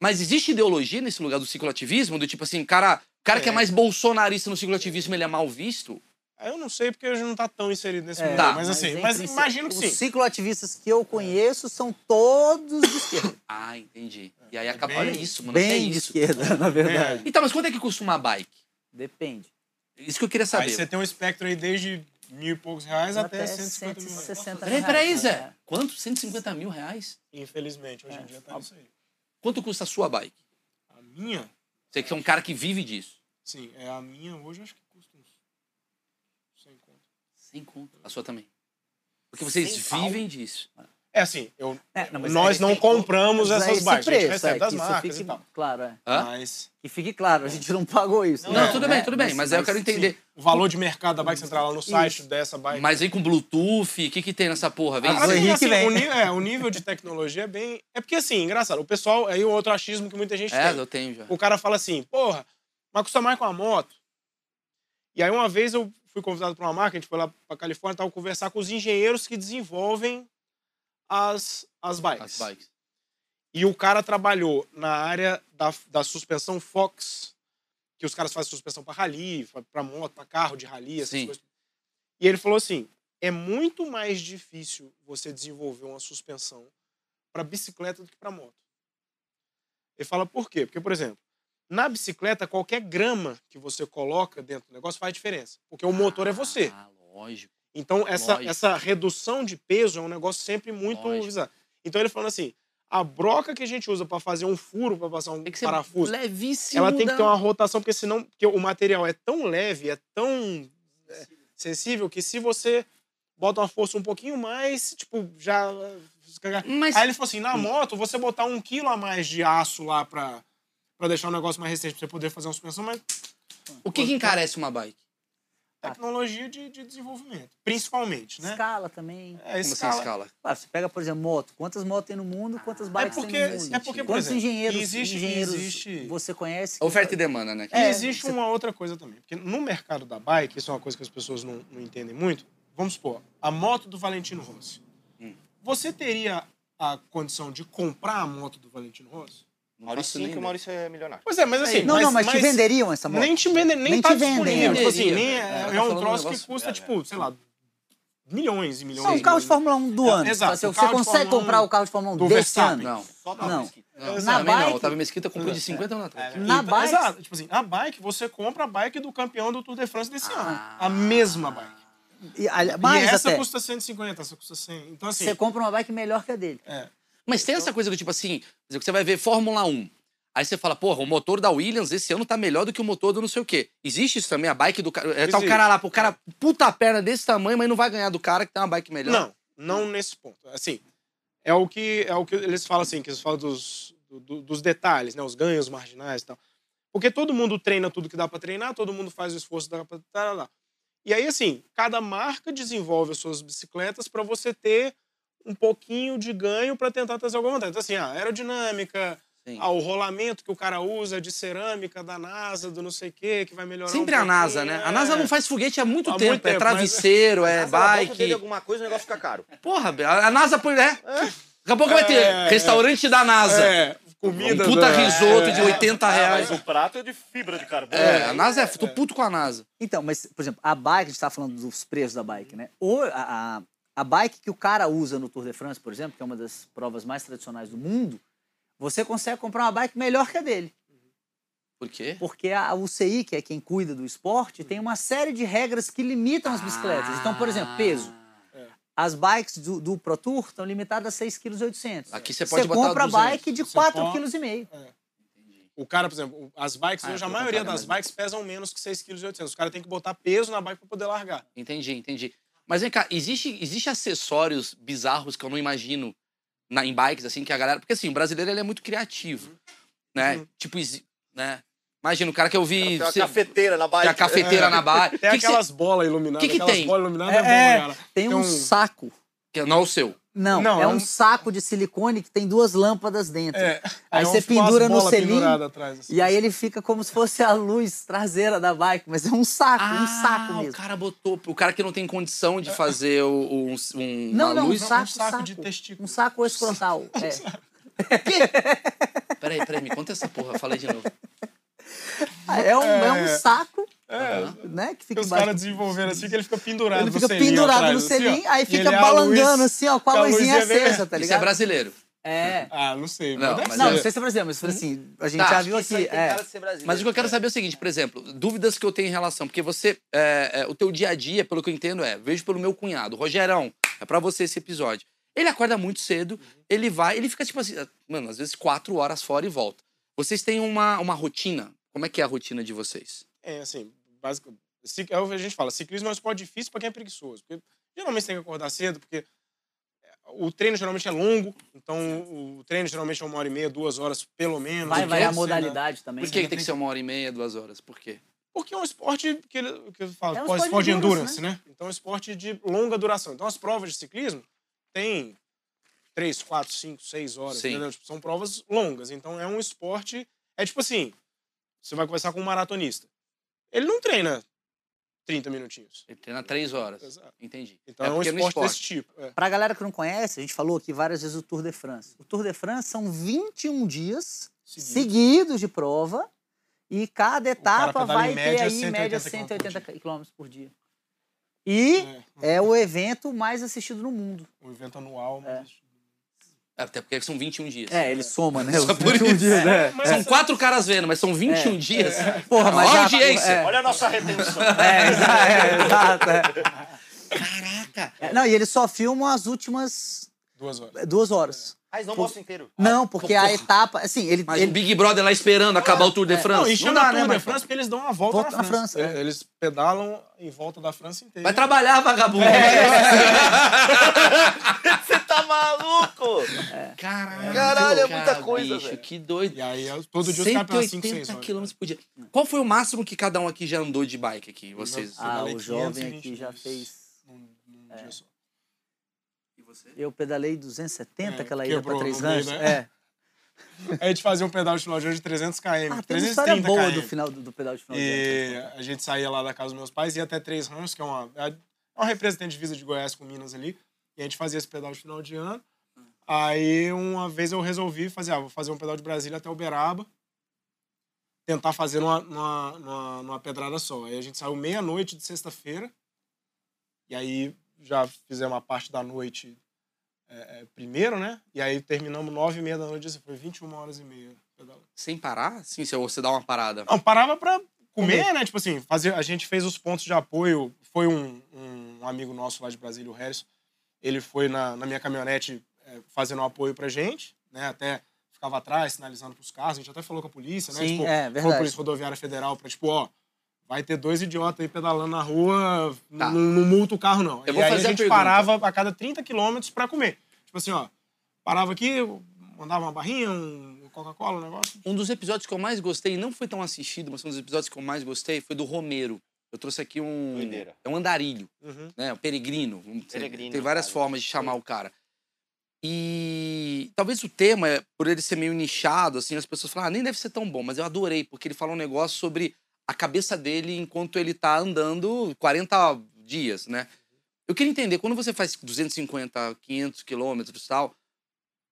Mas existe ideologia nesse lugar do cicloativismo? Do tipo assim, cara, o cara que é É. mais bolsonarista no cicloativismo, ele é mal visto? Eu não sei porque gente não tá tão inserido nesse É, mundo. Tá. Mas assim, mas princípio, imagino que Os sim. cicloativistas que eu conheço são todos de esquerda. Ah, entendi. E aí acaba. bem- Olha isso, mano. é Bem de isso. esquerda, na verdade. Então, mas quanto é que custa uma bike? Depende. Isso que eu queria Aí saber. você tem um espectro aí desde mil e poucos reais até, Até 150 mil. 160 Peraí, peraí, reais, Zé. né? Quanto? 150 mil reais? Infelizmente, hoje em dia tá isso aí. Quanto custa a sua bike? A minha, Você que é um cara que vive disso. sim, é a minha hoje acho que custa uns 100 conto. Sem conta. A sua também. Porque vocês Sem pau? vivem disso. É assim, eu, É, não, mas nós é- não compramos Mas é essas esse bikes, a gente preço, recebe é, das isso marcas fique e tal. Claro, é. Hã? Mas Que fique claro, a gente não pagou isso. Não, né? tudo É, bem, tudo bem. Mas, aí eu quero entender. o valor de mercado da bike, você entrar lá no site dessa bike. Mas aí com Bluetooth, o que, que tem nessa porra? Vem Ah, Assim, assim, vem. o, nível, é, o nível de tecnologia é bem. É porque, assim, engraçado, o pessoal. Aí o outro achismo que muita gente É, tem. eu tenho já. O cara fala assim, porra, mas custa mais com a moto. E aí uma vez eu fui convidado para uma marca, a gente foi lá para Califórnia, tava conversar com os engenheiros que desenvolvem as, as bikes. As bikes. E o cara trabalhou na área da, da suspensão Fox, que os caras fazem suspensão para rally, para moto, para carro de rally, essas Sim. coisas. E ele falou assim: é muito mais difícil você desenvolver uma suspensão para bicicleta do que para moto. Ele fala por quê? Porque, por exemplo, na bicicleta, qualquer grama que você coloca dentro do negócio faz diferença. Porque o motor é você. Ah, lógico. Então, essa, Lógico. essa redução de peso é um negócio sempre muito Lógico. visado. Então, ele falando assim: a broca que a gente usa para fazer um furo, para passar um Tem que ser parafuso, levíssimo. ela tem que ter uma rotação, porque senão porque o material é tão leve, é tão é, sensível, que se você bota uma força um pouquinho mais, tipo, já. Mas Aí ele falou assim: na moto, você botar um quilo a mais de aço lá pra, pra deixar o negócio mais resistente, pra você poder fazer uma suspensão, mas o que, que encarece uma bike? tecnologia de, de desenvolvimento, principalmente, né? Escala também. É, Como assim escala. escala? Claro, você pega, por exemplo, moto. Quantas motos tem no mundo, quantas bikes porque- tem no mundo? é porque, por Quantos exemplo, engenheiros, existe- engenheiros existe- você conhece? que- Oferta e demanda, né? E É, existe você- uma outra coisa também. Porque no mercado da bike, isso é uma coisa que as pessoas não, não entendem muito. Vamos supor, a moto do Valentino Rossi. Hum. Você teria a condição de comprar a moto do Valentino Rossi? Maurício sim, nem que o. Maurício é milionário. Pois é, mas assim. Não, não, mas, te venderiam essa moto? Nem te vendem, nem, Nem tá te disponível. Tipo assim, nem é, é tá um um troço que negócio- custa, é, tipo, sei lá, milhões e milhões. Só um carro de. Fórmula 1 do É, ano. exato, Você, o você de consegue Fórmula 1 comprar o carro de Fórmula 1 do desse Verstappen. ano? Não. Não. Mesquita. Não, Exato. também não. bike- Otávio Mesquita comprou de 50 anos atrás. É, Na Então, bike- Exato. Tipo assim, a bike, você compra a bike do campeão do Tour de France desse Ah. ano. A mesma bike. E, e essa até. custa 150, essa custa 100. Então, assim, Você compra uma bike melhor que a dele. é. Mas tem essa coisa do tipo assim, você vai ver Fórmula 1. Aí você fala, porra, o motor da Williams esse ano tá melhor do que o motor do não sei o quê. Existe isso também, a bike do cara. é, Tá o cara lá, o cara, puta perna desse tamanho, mas não vai ganhar do cara que tem uma bike melhor. Não, não nesse ponto. Assim, é o que, é o que eles falam assim, que eles falam dos, do- dos detalhes, né? Os ganhos marginais e tal. Porque todo mundo treina tudo que dá pra treinar, todo mundo faz o esforço que dá pra... E aí, assim, cada marca desenvolve as suas bicicletas para você ter um pouquinho de ganho para tentar trazer alguma vantagem. Então, assim, a aerodinâmica, Sim. ah, o rolamento que o cara usa de cerâmica da NASA, do não sei o quê, que vai melhorar Sempre um a NASA, né? A NASA é. não faz foguete há muito Há tempo. muito é tempo, mas- travesseiro, é Mas ela bota bike. dele alguma coisa, o negócio fica caro. Porra, a NASA põe, né? Daqui a pouco vai ter É, restaurante da NASA. É, comida... Um puta da- risoto de é. 80 reais. Mas o prato é de fibra de carbono. É, a NASA é. Tô puto com a NASA. Então, mas, por exemplo, a bike, a gente tá falando dos preços da bike, né? O, a, a, a bike que o cara usa no Tour de France, por exemplo, que é uma das provas mais tradicionais do mundo, você consegue comprar uma bike melhor que a dele. Por quê? Porque a UCI, que é quem cuida do esporte, tem uma série de regras que limitam as bicicletas. Então, por exemplo, peso. As bikes do, do Pro Tour estão limitadas a 6,8 kg. Aqui você pode botar compra 200. bike de Você 4,5 kg. O cara, por exemplo, as bikes, Ah, hoje a maioria das bikes pesam menos que 6,8 kg. Os caras têm que botar peso na bike pra poder largar. Entendi, entendi. Mas vem cá, existe, existe acessórios bizarros que eu não imagino na, em bikes, assim, que a galera. Porque assim, o brasileiro ele é muito criativo. Né? Uhum. Tipo, né? Imagina, o cara que eu vi. Tem uma cê- cafeteira na bike. tem a cafeteira na bike. Tem Que que aquelas bolas iluminadas. que que aquelas tem? bolas iluminadas É, é, bom, cara. tem um um- saco. que não é o seu. Não, Não, é, é um um- saco de silicone que tem duas lâmpadas dentro. É. Aí é você pendura no selim atrás, assim. E aí ele fica como se fosse a luz traseira da bike, mas é um saco, um saco Ah, mesmo. o cara botou. O cara que não tem condição de fazer o, o- um, Não, não, um luz. saco, um saco saco, de testículo. Um saco escrotal. É. Peraí, peraí, me conta essa porra. Falei de novo. Ah, É um, é um É. saco, É, né, que fica os caras desenvolveram assim que ele fica pendurado Ele no fica selim pendurado atrás, no assim, selim, ó. aí fica ele é balangando luz- assim, ó, com a luzinha acesa, tá Isso é ligado? brasileiro. É. Ah, não sei. Não, mas Não, não sei se é brasileiro, mas assim, a gente Tá. já viu aqui. É. Mas o que eu quero saber é o seguinte, por exemplo, dúvidas que eu tenho em relação, porque você, é, é, o teu dia a dia, pelo que eu entendo, é, vejo pelo meu cunhado, Rogerão, é pra você esse episódio. Ele acorda muito cedo, ele vai, ele fica tipo assim, mano, às vezes quatro horas fora e volta. Vocês têm uma, uma rotina? Como é que é a rotina de vocês? É, assim, básico. É a gente fala, ciclismo é um esporte difícil pra quem é preguiçoso. Porque geralmente você tem que acordar cedo, porque o treino geralmente é longo, então o treino geralmente é uma hora e meia, duas horas, pelo menos. Vai variar a né? modalidade também. Por que, que tem que ser uma hora e meia, duas horas? Por quê? Porque é um esporte que, ele, que eu falo, É um pode- esporte esporte de endurance, endurance, né? Então é um esporte de longa duração. Então as provas de ciclismo têm três, quatro, cinco, seis horas, Sim. entendeu? Tipo, são provas longas. Então é um esporte. É tipo assim: você vai conversar com um maratonista. Ele não treina 30 minutinhos. Ele treina três horas. Exato. Entendi. Então é, um porque no esporte, desse tipo. é. Pra galera que não conhece, a gente falou aqui várias vezes o Tour de France. O Tour de France são 21 dias Seguido. seguidos de prova e cada etapa vai ter média aí, em 180 média, quilômetros por 180 km por dia. E É, é o evento mais assistido no mundo. um evento anual. É. Mas... É, Até porque são 21 dias. É, ele soma, né? Só por 21 isso. dias, né? Mas São quatro caras vendo, mas são 21 É. dias. Porra, mas Ó a audiência. é. Olha a nossa retenção. É, exa- é, exato. é. Caraca. É, Não, e eles só filmam as últimas Duas horas. duas horas. Mas não mostra inteiro. Não, porque a etapa, assim, ele, Mas o ele Big Brother lá esperando acabar o Tour de France. Não, e Não, chama dá, Tour né, de Marcão? France porque eles dão uma volta, Volta na na França. França, é. É, Eles pedalam em volta da França inteira. Vai trabalhar, vagabundo. Você tá maluco? Caralho. Caralho, é muita cara, coisa, bicho, velho. Que doido. E aí, todo dia os caras pedam 5, 6 180 horas. quilômetros por dia. Qual foi o máximo que cada um aqui já andou de bike aqui, vocês? Não. Ah, o jovem 520 aqui já fez. Num, num dia só. E você? Eu pedalei 270 É, aquela ida pra quebrou Três Ranchos. né? É. A gente fazia um pedal de final de ano de 300 km. Ah, tem uma 330 história boa km. do final do, do pedal de final de E ano. a gente saía lá da casa dos meus pais, ia até Três Ranchos, que é uma, é uma representante de divisa de Goiás com Minas ali. E a gente fazia esse pedal de final de ano. Aí uma vez eu resolvi fazer, ah, vou fazer um pedal de Brasília até Uberaba. Tentar fazer numa, numa, numa, numa pedrada só. Aí a gente saiu meia-noite de sexta-feira. E aí já fizemos uma parte da noite é, é, primeiro, né? E aí terminamos nove e meia da noite. assim, Foi 21 horas e meia. Sem parar? Sim, se você dá uma parada. Não, parava pra comer, né? Tipo assim, fazer, a gente fez os pontos de apoio. Foi um, um amigo nosso lá de Brasília, o Harrison. Ele foi na, na minha caminhonete é, fazendo um apoio pra gente, né? Até ficava atrás, sinalizando pros carros. A gente até falou com a polícia, né? Sim, tipo, é, com a verdade. Polícia Rodoviária Federal pra, tipo, ó, vai ter dois idiotas aí pedalando na rua, Tá. não, não multa o carro, não. Eu e vou aí fazer a a gente pergunta. parava a cada 30 quilômetros pra comer. Tipo assim, ó, parava aqui, mandava uma barrinha, um Coca-Cola, um negócio. Um dos episódios que eu mais gostei, e não foi tão assistido, mas um dos episódios que eu mais gostei foi do Romero. Eu trouxe aqui um. Doideira. É um andarilho, Uhum. né? O peregrino. dizer. Peregrino, Tem várias cara. formas de chamar o cara. E talvez o tema, é, por ele ser meio nichado, assim, as pessoas falam, ah, nem deve ser tão bom, mas eu adorei, porque ele fala um negócio sobre a cabeça dele enquanto ele tá andando 40 dias, né? Eu queria entender, quando você faz 250, 500 quilômetros e tal,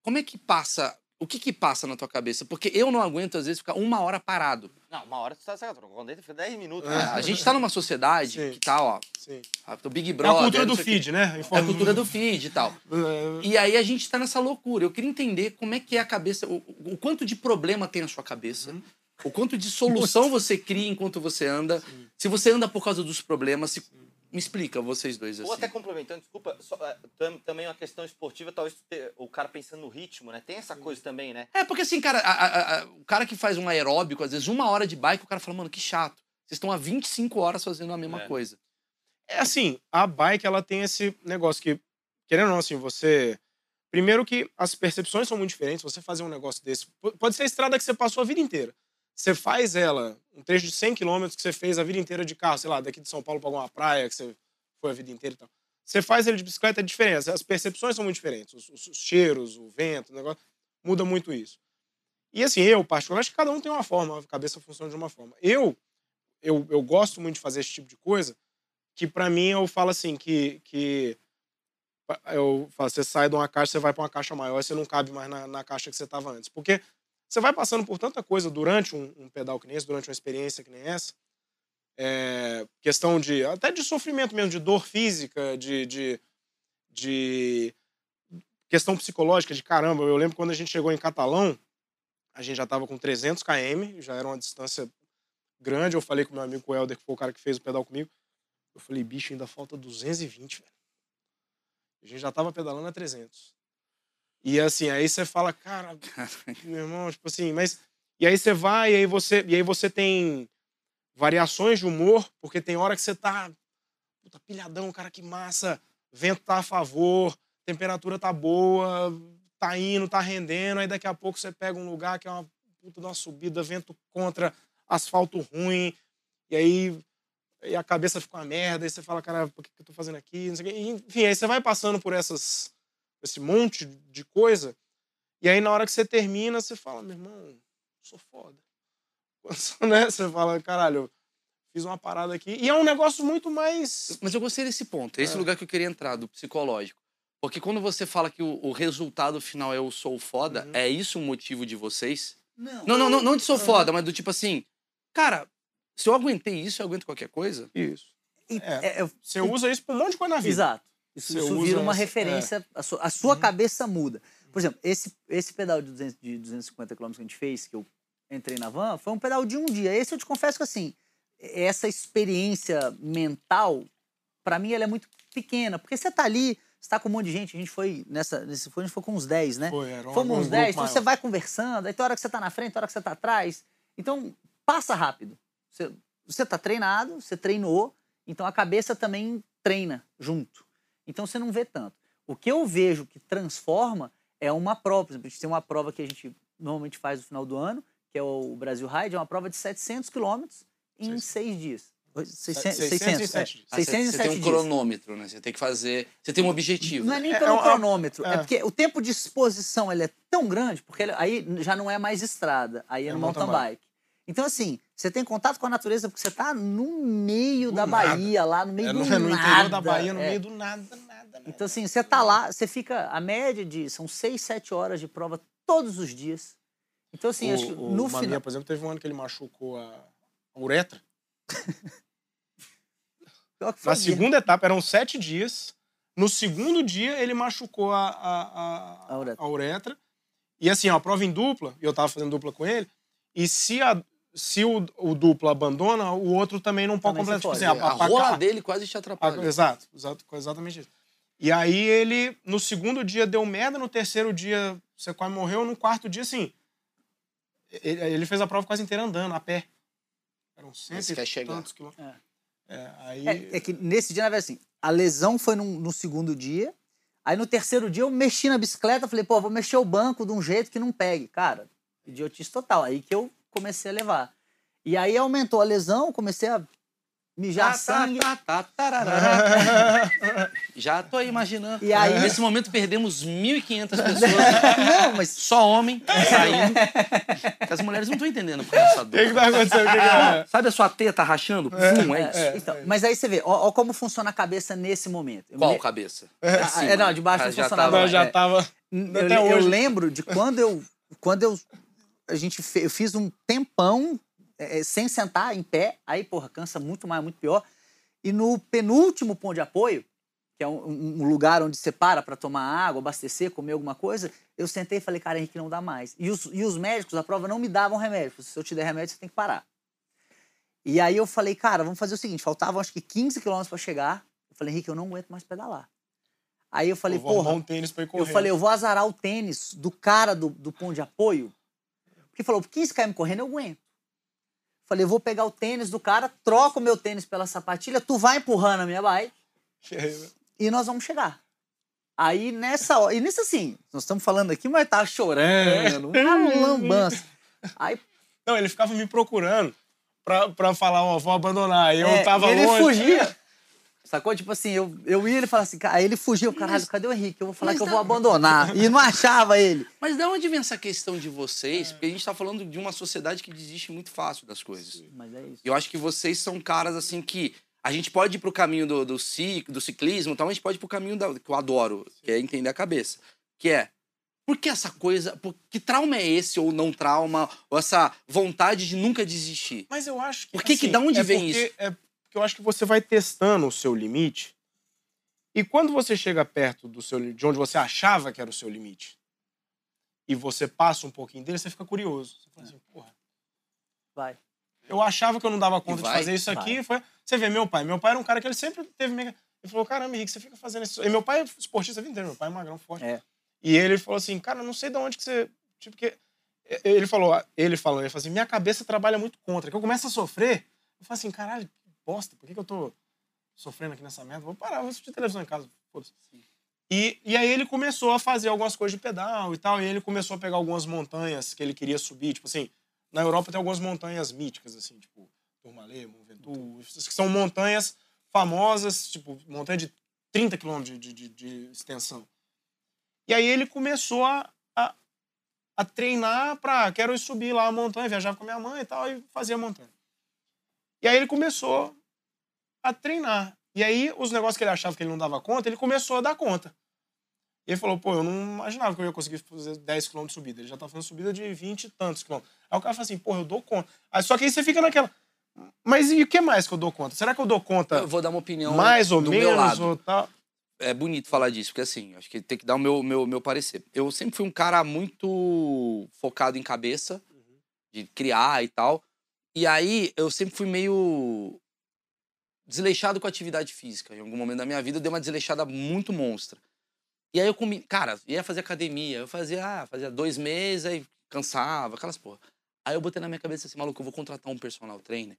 como é que passa, o que que passa na tua cabeça? Porque eu não aguento, às vezes, ficar uma hora parado. Não, uma hora tu tá sacando. Quando ele fica 10 minutos. É. A gente tá numa sociedade Sim. que tá, ó, Sim. o Big É Brother... a cultura do feed, né? É a cultura do feed e tal. É, E aí a gente tá nessa loucura. Eu queria entender como é que é a cabeça, o, o quanto de problema tem a sua cabeça, Uhum. O quanto de solução você cria enquanto você anda. Se você anda por causa dos problemas, se- me explica, vocês dois, assim. Ou até complementando, desculpa, só, é, tam- também uma questão esportiva, talvez o cara pensando no ritmo, né? Tem essa coisa também, né? É, porque assim, cara, a- a- a- o cara que faz um aeróbico, às vezes uma hora de bike, o cara fala, mano, que chato. Vocês estão há 25 horas fazendo a mesma É. coisa. É assim, a bike ela tem esse negócio que, querendo ou não, assim, você. Primeiro que as percepções são muito diferentes. Você fazer um negócio desse. po- Pode ser a estrada que você passou a vida inteira. Você faz ela, um trecho de 100 km que você fez a vida inteira de carro, sei lá, daqui de São Paulo para alguma praia, que você foi a vida inteira e tal. Você faz ele de bicicleta, é diferente. As percepções são muito diferentes. Os, os- os cheiros, o vento, o negócio. Muda muito isso. E assim, eu, particularmente, cada um tem uma forma, a cabeça funciona de uma forma. Eu, eu, eu gosto muito de fazer esse tipo de coisa, que pra mim eu falo assim, que, que eu falo, você sai de uma caixa, você vai pra uma caixa maior, você não cabe mais na, na caixa que você estava antes. Porque você vai passando por tanta coisa durante um, um pedal que nem esse, durante uma experiência que nem essa, é, questão de até de sofrimento mesmo, de dor física, de, de, de questão psicológica, de caramba. Eu lembro quando a gente chegou em Catalão, a gente já estava com 300 km, já era uma distância grande. Eu falei com meu amigo Helder, que foi o cara que fez o pedal comigo. Eu falei, bicho, ainda falta 220, velho. A gente já estava pedalando a 300. E assim, aí você fala, cara, meu irmão, tipo assim, mas. E aí você vai, e aí você, e aí você tem variações de humor, porque tem hora que você tá. Puta, pilhadão, cara, que massa. Vento tá a favor, temperatura tá boa, tá indo, tá rendendo. Aí daqui a pouco você pega um lugar que é uma puta de uma subida, vento contra, asfalto ruim. E aí e a cabeça fica uma merda, aí você fala, cara, por que que eu tô fazendo aqui? E, Enfim, aí você vai passando por essas, esse monte de coisa, e aí na hora que você termina, você fala, meu irmão, sou foda. Quando, né, você fala, caralho, eu fiz uma parada aqui. E é um negócio muito mais. Mas eu gostei desse ponto. É esse É. lugar que eu queria entrar, do psicológico. Porque quando você fala que o, o resultado final é o sou foda, Uhum. é isso o motivo de vocês? Não. Não, não, não, não de sou foda, mas do tipo assim, cara, se eu aguentei isso, eu aguento qualquer coisa. Isso. E- É. é- é- Você usa isso pra um monte de coisa na vida. Exato. Isso, Você isso vira uma essa- é. referência, a sua, a sua Uhum. cabeça muda. Por exemplo, esse, esse pedal de, 200, de 250 km que a gente fez, que eu entrei na van, foi um pedal de um dia. Esse eu te confesso que, assim, essa experiência mental, pra mim, ela é muito pequena. Porque você tá ali, você tá com um monte de gente, a gente foi nessa, nesse, foi, a gente foi com uns 10, né? Foi, era um- Fomos um uns grupo 10, então maior. você vai conversando, aí tem hora que você tá na frente, tem hora que você tá atrás. Então, passa rápido. Você, você tá treinado, você treinou, então a cabeça também treina junto. Então você não vê tanto. O que eu vejo que transforma é uma prova. Por exemplo, a gente tem uma prova que a gente normalmente faz no final do ano, que é o Brasil Ride, é uma prova de 700 quilômetros em Seis- seis dias. Oi, 600, 607 600, dias. é, Ah, você- 607 você tem um dias. cronômetro, né? Você tem que fazer. Você tem um objetivo. Não é nem É, pelo é cronômetro, é. é. porque o tempo de exposição ele é tão grande, porque ele- aí já não é mais estrada, aí é, É no mountain mountain bike. Então, assim, você tem contato com a natureza porque você tá no meio Do da nada. Bahia, lá no meio É do no, nada. no interior da Bahia, no é. meio do nada, nada, nada. Então, assim, você tá lá, você fica. A média de. São seis, sete horas de prova todos os dias. Então, assim, o, acho que o no Mamiya, final. por exemplo, teve um ano que ele machucou a, a uretra. Na segunda etapa, eram sete dias. No segundo dia, ele machucou a, a, a, A uretra. E assim, ó, a prova em dupla, e eu tava fazendo dupla com ele, e se, a, se o, o duplo abandona, o outro também não pode completar. Tipo assim, A a, rola a- dele quase te a- atrapalha. exato, exato, exatamente isso. E aí ele, no segundo dia, deu merda, no terceiro dia, você quase morreu, no quarto dia, assim, ele, ele fez a prova quase inteira andando, a pé. Eram cento e quer chegar. tantos quilômetros. É. É, aí... É, é que nesse dia, na verdade, assim, a lesão foi num- no segundo dia. Aí no terceiro dia eu mexi na bicicleta, falei, pô, vou mexer o banco de um jeito que não pegue. Cara, idiotice total. Aí que eu comecei a levar. E aí aumentou a lesão, comecei a mijar Tá, sangue. tá, tá, tá. Já tô aí imaginando. E aí- Nesse momento perdemos 1.500 pessoas. não, mas Só homem saindo. Que As mulheres não estão entendendo por essa O que que dor. tá acontecendo? O que que é? Sabe a sua teta rachando? Pum, é isso. É, então, mas aí você vê, ó, ó como funciona a cabeça nesse momento. Eu Qual me- cabeça? Ah, cima, é, não, de baixo Ah, não já funcionava. tava- Não, já é. tava... Eu, Até eu hoje. lembro de quando eu quando eu a gente eu fiz um tempão é, é, sem sentar em pé, aí porra cansa muito mais, muito pior. E no penúltimo ponto de apoio, que é um, um- lugar onde você para para tomar água, abastecer, comer alguma coisa, eu sentei e falei, cara, Henrique, não dá mais. E os, e os médicos, a prova não me davam remédio. Se eu te der remédio, você tem que parar. E aí eu falei, cara, vamos fazer o seguinte, faltavam acho que 15 quilômetros para chegar. Eu falei, Henrique, eu não aguento mais pedalar. Aí eu falei, Eu porra, um tênis pra ir correr. eu falei, eu vou azarar o tênis do cara do, do ponto de apoio. Porque falou, 15 km correndo eu aguento. Falei, eu vou pegar o tênis do cara, troco o meu tênis pela sapatilha, tu vai empurrando a minha bike e nós vamos chegar. Aí nessa hora, e nisso assim, nós estamos falando aqui, mas tá chorando, uma lambança. Aí Não, ele ficava me procurando pra, pra falar, ó, vou abandonar. E eu é, tava ele longe. fugia. Sacou? Tipo assim, eu, eu ia ele falava assim, cara, aí ele fugiu, caralho, Mas- cadê o Henrique? Eu vou falar que eu vou abandonar. E não achava ele. Mas de onde vem essa questão de vocês? Porque a gente tá falando de uma sociedade que desiste muito fácil das coisas. Mas é isso. Eu acho que vocês são caras assim que. A gente pode ir pro caminho do, do, cic, do ciclismo, então a gente pode ir pro caminho da, que eu adoro, que é entender a cabeça. Que é. Por que essa coisa. Por, que trauma é esse, ou não trauma, ou essa vontade de nunca desistir? Mas eu acho que. Por que que- assim, da onde é vem porque- isso? É porque eu acho que você vai testando o seu limite. E quando você chega perto do seu, de onde você achava que era o seu limite, e você passa um pouquinho dele, você fica curioso. Você fala assim, porra. Vai. Eu achava que eu não dava conta de vai? fazer isso aqui. Foi... Você vê, meu pai. Meu pai era um cara que ele sempre teve mega. Ele falou, caramba, Henrique, você fica fazendo isso. E meu pai é esportista a vida inteira, meu pai é magrão, forte. É. E ele falou assim, cara, não sei de onde que você. Tipo, que. Ele falou, ele falou, ele falou assim, minha cabeça trabalha muito contra. Que eu começo a sofrer, eu falo assim, caralho, bosta, por que, que eu tô sofrendo aqui nessa merda? Vou parar, vou assistir televisão em casa. E, e aí ele começou a fazer algumas coisas de pedal e tal, e ele começou a pegar algumas montanhas que ele queria subir, tipo assim, na Europa tem algumas montanhas míticas, assim, tipo, Tourmalet, Mont Ventoux, que são montanhas famosas, tipo, montanha de 30 quilômetros de, de, de extensão. E aí ele começou a, a, a treinar pra, quero ir subir lá a montanha, viajava com minha mãe e tal, e fazia a montanha. E aí ele começou a treinar. E aí os negócios que ele achava que ele não dava conta, ele começou a dar conta. E ele falou, pô, eu não imaginava que eu ia conseguir fazer 10 km de subida. Ele já tá fazendo subida de 20 e tantos quilômetros. Aí o cara fala assim, pô, eu dou conta. Aí, só que aí você fica naquela. Mas e o que mais que eu dou conta? Será que eu dou conta Eu vou dar uma opinião mais ou do menos? meu lado. Ou tal? é bonito falar disso, porque assim, acho que tem que dar o meu, meu, meu parecer. Eu sempre fui um cara muito focado em cabeça, de criar e tal. E aí eu sempre fui meio desleixado com a atividade física. Em algum momento da minha vida eu dei uma desleixada muito monstra. E aí eu comi, cara, ia fazer academia. Eu fazia, ah, fazia dois meses, aí cansava, aquelas porra. Aí eu botei na minha cabeça assim, maluco, eu vou contratar um personal trainer,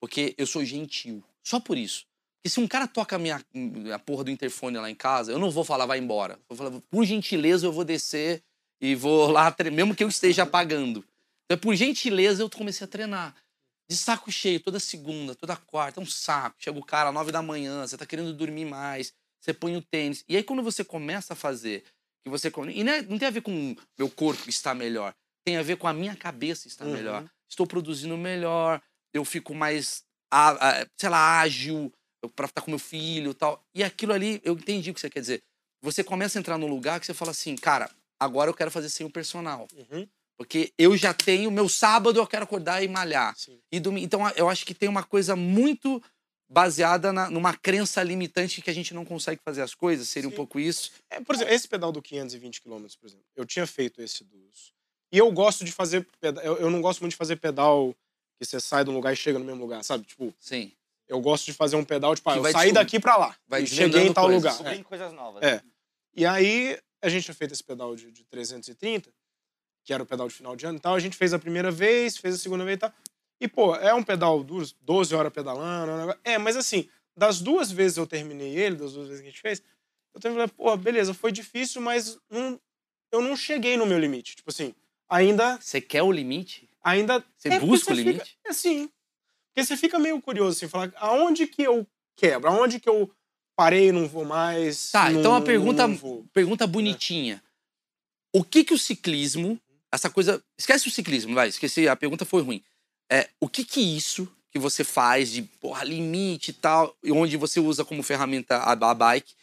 porque eu sou gentil. Só por isso. Porque se um cara toca a minha a porra do interfone lá em casa, eu não vou falar, vai embora. Eu vou falar, por gentileza, eu vou descer e vou lá, mesmo que eu esteja pagando. Então, por gentileza, eu comecei a treinar. De saco cheio, toda segunda, toda quarta, é um saco. Chega o cara nove da manhã, você tá querendo dormir mais, você põe o tênis. E aí, quando você começa a fazer, que você. E não, é- não tem a ver com meu corpo estar melhor, tem a ver com a minha cabeça estar Uhum. melhor. Estou produzindo melhor, eu fico mais, sei lá, ágil para estar com meu filho e tal. E aquilo ali, eu entendi o que você quer dizer. Você começa a entrar num lugar que você fala assim, cara, agora eu quero fazer sem o personal. Uhum. Porque eu já tenho, meu sábado eu quero acordar e malhar. Sim. E domingo. Então eu acho que tem uma coisa muito baseada na- numa crença limitante que a gente não consegue fazer as coisas, seria um Sim. pouco isso. É, por exemplo, esse pedal do 520 km, por exemplo, eu tinha feito esse dos. E eu gosto de fazer pedal. Eu, eu não gosto muito de fazer pedal que você sai de um lugar e chega no mesmo lugar, sabe? Tipo, Sim. eu gosto de fazer um pedal, tipo, ah, eu saí te- daqui pra lá. vai e cheguei em tal coisas. lugar. É. Coisas novas. É. E aí, a gente tinha feito esse pedal de, de 330, que era o pedal de final de ano e tal. A gente fez a primeira vez, fez a segunda vez e tal. E, pô, é um pedal duro, 12 horas pedalando. é É, mas assim, das duas vezes eu terminei ele, das duas vezes que a gente fez, eu terminei, pô, beleza, foi difícil, mas não- eu não cheguei no meu limite. Tipo assim, ainda. Você quer o limite? ainda Você é busca o fica- limite? é sim. Porque você fica meio curioso, assim, falar aonde que eu quebro, aonde que eu parei não vou mais. Tá, não- então a pergunta, pergunta bonitinha. O que que o ciclismo, essa coisa, esquece o ciclismo, vai, esqueci, a pergunta foi ruim. É, o que que isso que você faz de, porra, limite e tal, e onde você usa como ferramenta a, a bike,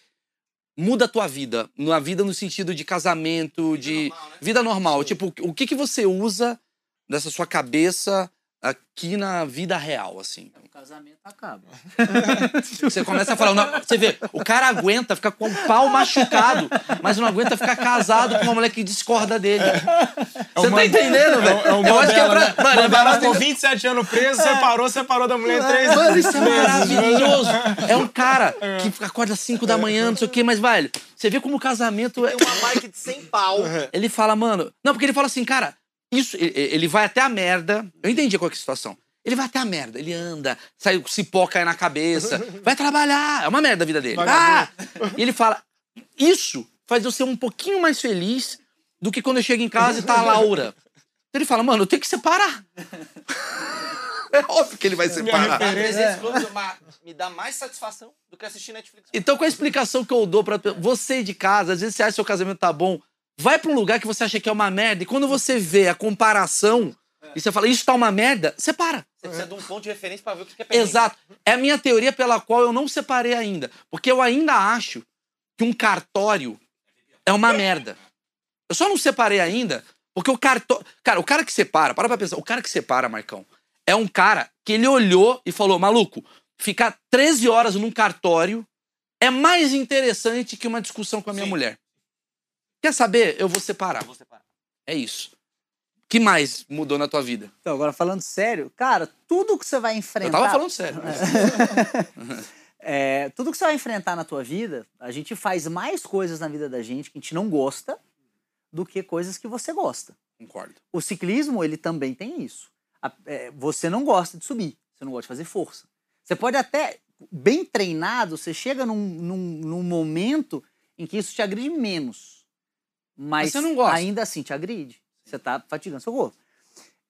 muda a tua vida? Na vida no sentido de casamento, de vida normal. Tipo, o que que você usa dessa sua cabeça aqui na vida real, assim? O casamento acaba. Você começa a falar, não, você vê, o cara aguenta ficar com o pau machucado, mas não aguenta ficar casado com uma mulher que discorda dele. Você tá entendendo, velho? É o Eu acho que é pra. né? Mano, é pra- ficou 27 anos preso, separou, separou da mulher em três Mano, isso é maravilhoso. É um cara que acorda às 5 da manhã, não sei o quê, mas, velho, você vê como o casamento é. Tem uma bike de 100 pau. Ele fala, mano. Não, porque ele fala assim, cara, isso. Ele vai até a merda. Eu entendi qual que é a situação. Ele vai até a merda, ele anda, sai o cipó cai na cabeça, vai trabalhar. É uma merda a vida dele. Ah! E ele fala: Isso faz eu ser um pouquinho mais feliz do que quando eu chego em casa e tá a Laura. Então ele fala, mano, eu tenho que separar. É óbvio que ele vai Minha separar. referência- 300 quilômetros ma- me dá mais satisfação do que assistir Netflix. Então, com a explicação que eu dou pra você de casa, às vezes você acha que seu casamento tá bom, vai pra um lugar que você acha que é uma merda, e quando você vê a comparação, e você fala, isso tá uma merda, separa. Você precisa de um ponto de referência pra ver o que é pendente. Exato. É a minha teoria pela qual eu não separei ainda. Porque eu ainda acho que um cartório é uma merda. Eu só não separei ainda porque o cartório. Cara, o cara que separa, para pra pensar, o cara que separa, Marcão, é um cara que ele olhou e falou: maluco, ficar 13 horas num cartório é mais interessante que uma discussão com a minha Sim. mulher. Quer saber? Eu vou separar. Vou separar. É isso. O que mais mudou na tua vida? Então, agora falando sério, cara, tudo que você vai enfrentar. Eu tava falando sério. É, tudo que você vai enfrentar na tua vida, a gente faz mais coisas na vida da gente que a gente não gosta do que coisas que você gosta. Concordo. O ciclismo, ele também tem isso. É, você não gosta de subir, você não gosta de fazer força. Você pode até, bem treinado, você chega num, num, num momento em que isso te agride menos. Mas, você não gosta. ainda assim te agride. Você tá fatigando seu corpo.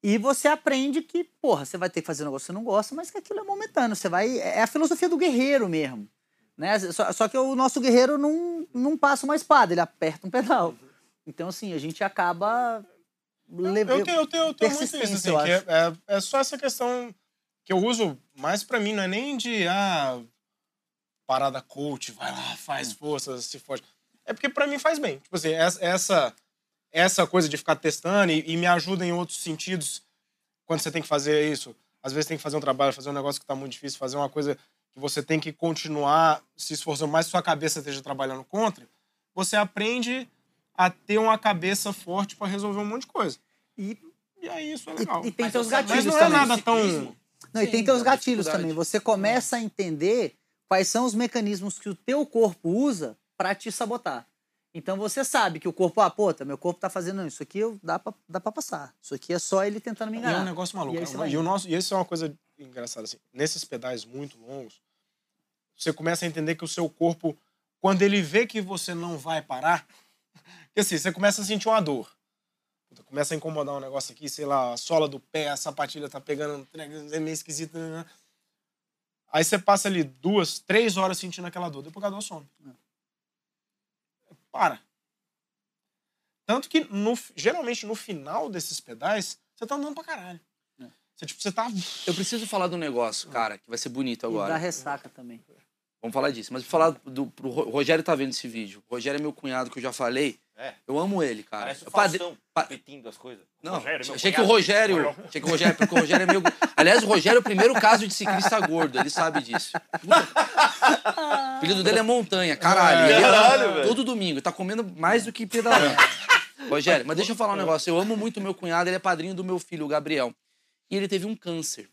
E você aprende que, porra, você vai ter que fazer um negócio que você não gosta, mas que aquilo é momentâneo. Você vai. É a filosofia do guerreiro mesmo. Né? Só, só que o nosso guerreiro não, não passa uma espada, ele aperta um pedal. Então, assim, a gente acaba. leve- Eu tenho, eu tenho, eu tenho muito isso, assim, eu que é, é, é só essa questão que eu uso mais pra mim, não é nem de ah, parada coach, vai lá, faz Hum. força, se forte. É porque pra mim faz bem. Tipo assim, essa, essa, coisa de ficar testando e, e me ajuda em outros sentidos quando você tem que fazer isso. Às vezes tem que fazer um trabalho, fazer um negócio que tá muito difícil, fazer uma coisa que você tem que continuar se esforçando, mais sua cabeça esteja trabalhando contra, você aprende a ter uma cabeça forte pra resolver um monte de coisa. E, E aí isso é e, legal. e tem Mas seus você- mas gatilhos não é também. nada tão- Não, e Sim, tem teus gatilhos também. Você começa a entender quais são os mecanismos que o teu corpo usa pra te sabotar. Então você sabe que o corpo, ah, pô, tá, meu corpo tá fazendo isso aqui, eu, dá, pra, dá pra passar. Isso aqui é só ele tentando me E é enganar. um negócio maluco. E vai E, o nosso, e isso é uma coisa engraçada, assim. Nesses pedais muito longos, você começa a entender que o seu corpo, quando ele vê que você não vai parar, que assim, você começa a sentir uma dor. Começa a incomodar um negócio aqui, sei lá, a sola do pé, a sapatilha tá pegando, é meio esquisito. né? Aí você passa ali duas, três horas sentindo aquela dor, depois a dor some. Para. Tanto que, no, geralmente, no final desses pedais, você tá andando pra caralho. É. Você, tipo, você tá... Eu preciso falar de um negócio, cara, que vai ser bonito E dá agora. ressaca também. Vamos falar disso. Mas vou falar do. Pro Ro- Rogério tá vendo esse vídeo. O Rogério é meu cunhado, que eu já falei. É. Eu amo ele, cara. Parece o Faustão pa- repetindo as coisas. Não, Rogério, meu achei que o. Rogério. Achei que o Rogério, porque o Rogério é meu. Aliás, o Rogério é o primeiro caso de ciclista gordo, ele sabe disso. O apelido dele é montanha, caralho. Ele Caralho, velho. todo domingo, tá comendo mais do que pedalando. Rogério, mas deixa eu falar um negócio. Eu amo muito meu cunhado, ele é padrinho do meu filho, o Gabriel. E ele teve um câncer.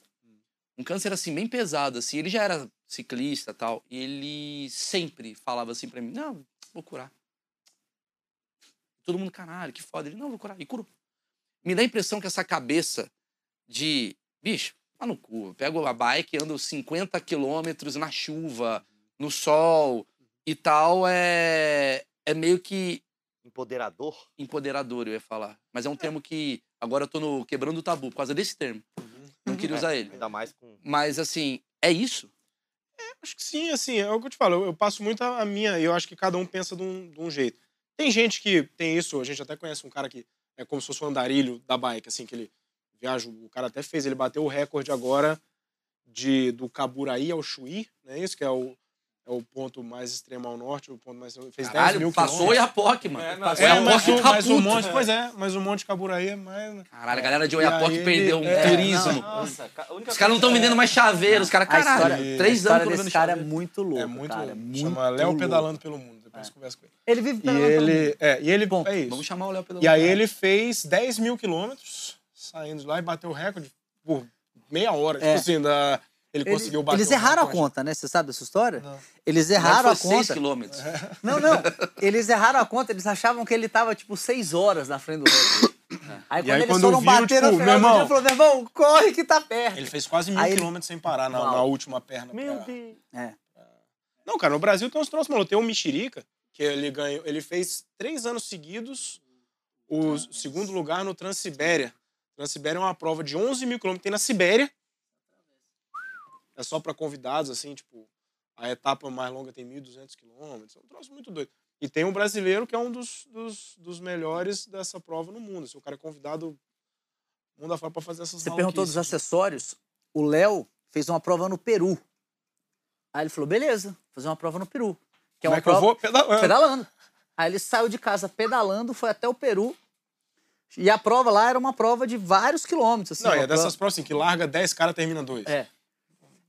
Um câncer, assim, bem pesado, assim. Ele já era ciclista e tal. E ele sempre falava assim pra mim, não, vou curar. Todo mundo, caralho, que foda. Ele, não, vou curar. E curou. Me dá a impressão que essa cabeça de, bicho, tá no cu. Eu pego a bike, ando 50 quilômetros na chuva, no sol e tal, é, é meio que Empoderador. empoderador, eu ia falar. Mas é um termo que agora eu tô no, quebrando o tabu por causa desse termo. Não queria usar ele. Ainda mais com. Mas assim, é isso? Acho que sim, assim, é o que eu te falo. Eu, eu passo muito a, a minha, e eu acho que cada um pensa de um, de um jeito. Tem gente que tem isso, a gente até conhece um cara que é como se fosse um andarilho da bike, assim, que ele viaja, o cara até fez, ele bateu o recorde agora de, do Caburaí ao Chuí, né? Isso que é o, é o ponto mais extremo ao norte, o ponto mais. Fez 10 mil Caralho, passou. Iapoque, mano. É, não, passou É, mas, Oiapoque o, e tá mas o puto. monte, pois é, mas o monte Caburaí é mais. Caralho, a galera de Oiapoque perdeu um ele- é, turismo. Nossa, ca- a única Os caras não estão vendendo mais chaveiros. Os caras, A história, caralho, a três a história anos desse cara é chaveiro. muito louco, é muito. cara. É muito chama Léo louco. Pedalando pelo Mundo. Depois você conversa com ele. Ele vive E pedalando pelo ele. É, e ele. Ponto. É isso. Vamos chamar o Léo pelo E aí ele fez 10 mil quilômetros saindo de lá e bateu o recorde por meia hora. É. Tipo assim, da... ele Ele- conseguiu bater eles o erraram a conta, né? Você sabe dessa história? Não. Eles erraram a foi 6 conta. quilômetros. Não, não. Eles erraram a conta, eles achavam que ele tava, tipo, seis horas na frente do recorde. Aí quando aí, eles quando foram viram, bater no tipo, final do dia, irmão- ele falou, meu irmão, corre que tá perto. Ele fez quase mil Aí quilômetros sem parar na, na última perna. Meu pra- Deus. É. Não, cara, no Brasil tem uns troços malucos. Tem o Mexerica, que ele ganhou. Ele fez três anos seguidos o segundo lugar no Transibéria. Transibéria é uma prova de 11 mil quilômetros. Tem na Sibéria. é só para convidados, assim, tipo, a etapa mais longa tem 1.200 quilômetros. É um troço muito doido. E tem um brasileiro que é um dos, dos, dos melhores dessa prova no mundo. Se o cara é convidado mundo afora para fazer essas Você perguntou dos acessórios. O Léo fez uma prova no Peru. Aí ele falou: beleza, vou fazer uma prova no Peru. Que é Como uma é que eu prova vou? Pedalando. pedalando. Aí ele saiu de casa pedalando, foi até o Peru. E a prova lá era uma prova de vários quilômetros. Assim, Não, é dessas prova- provas assim, que larga 10, cara termina 2. É.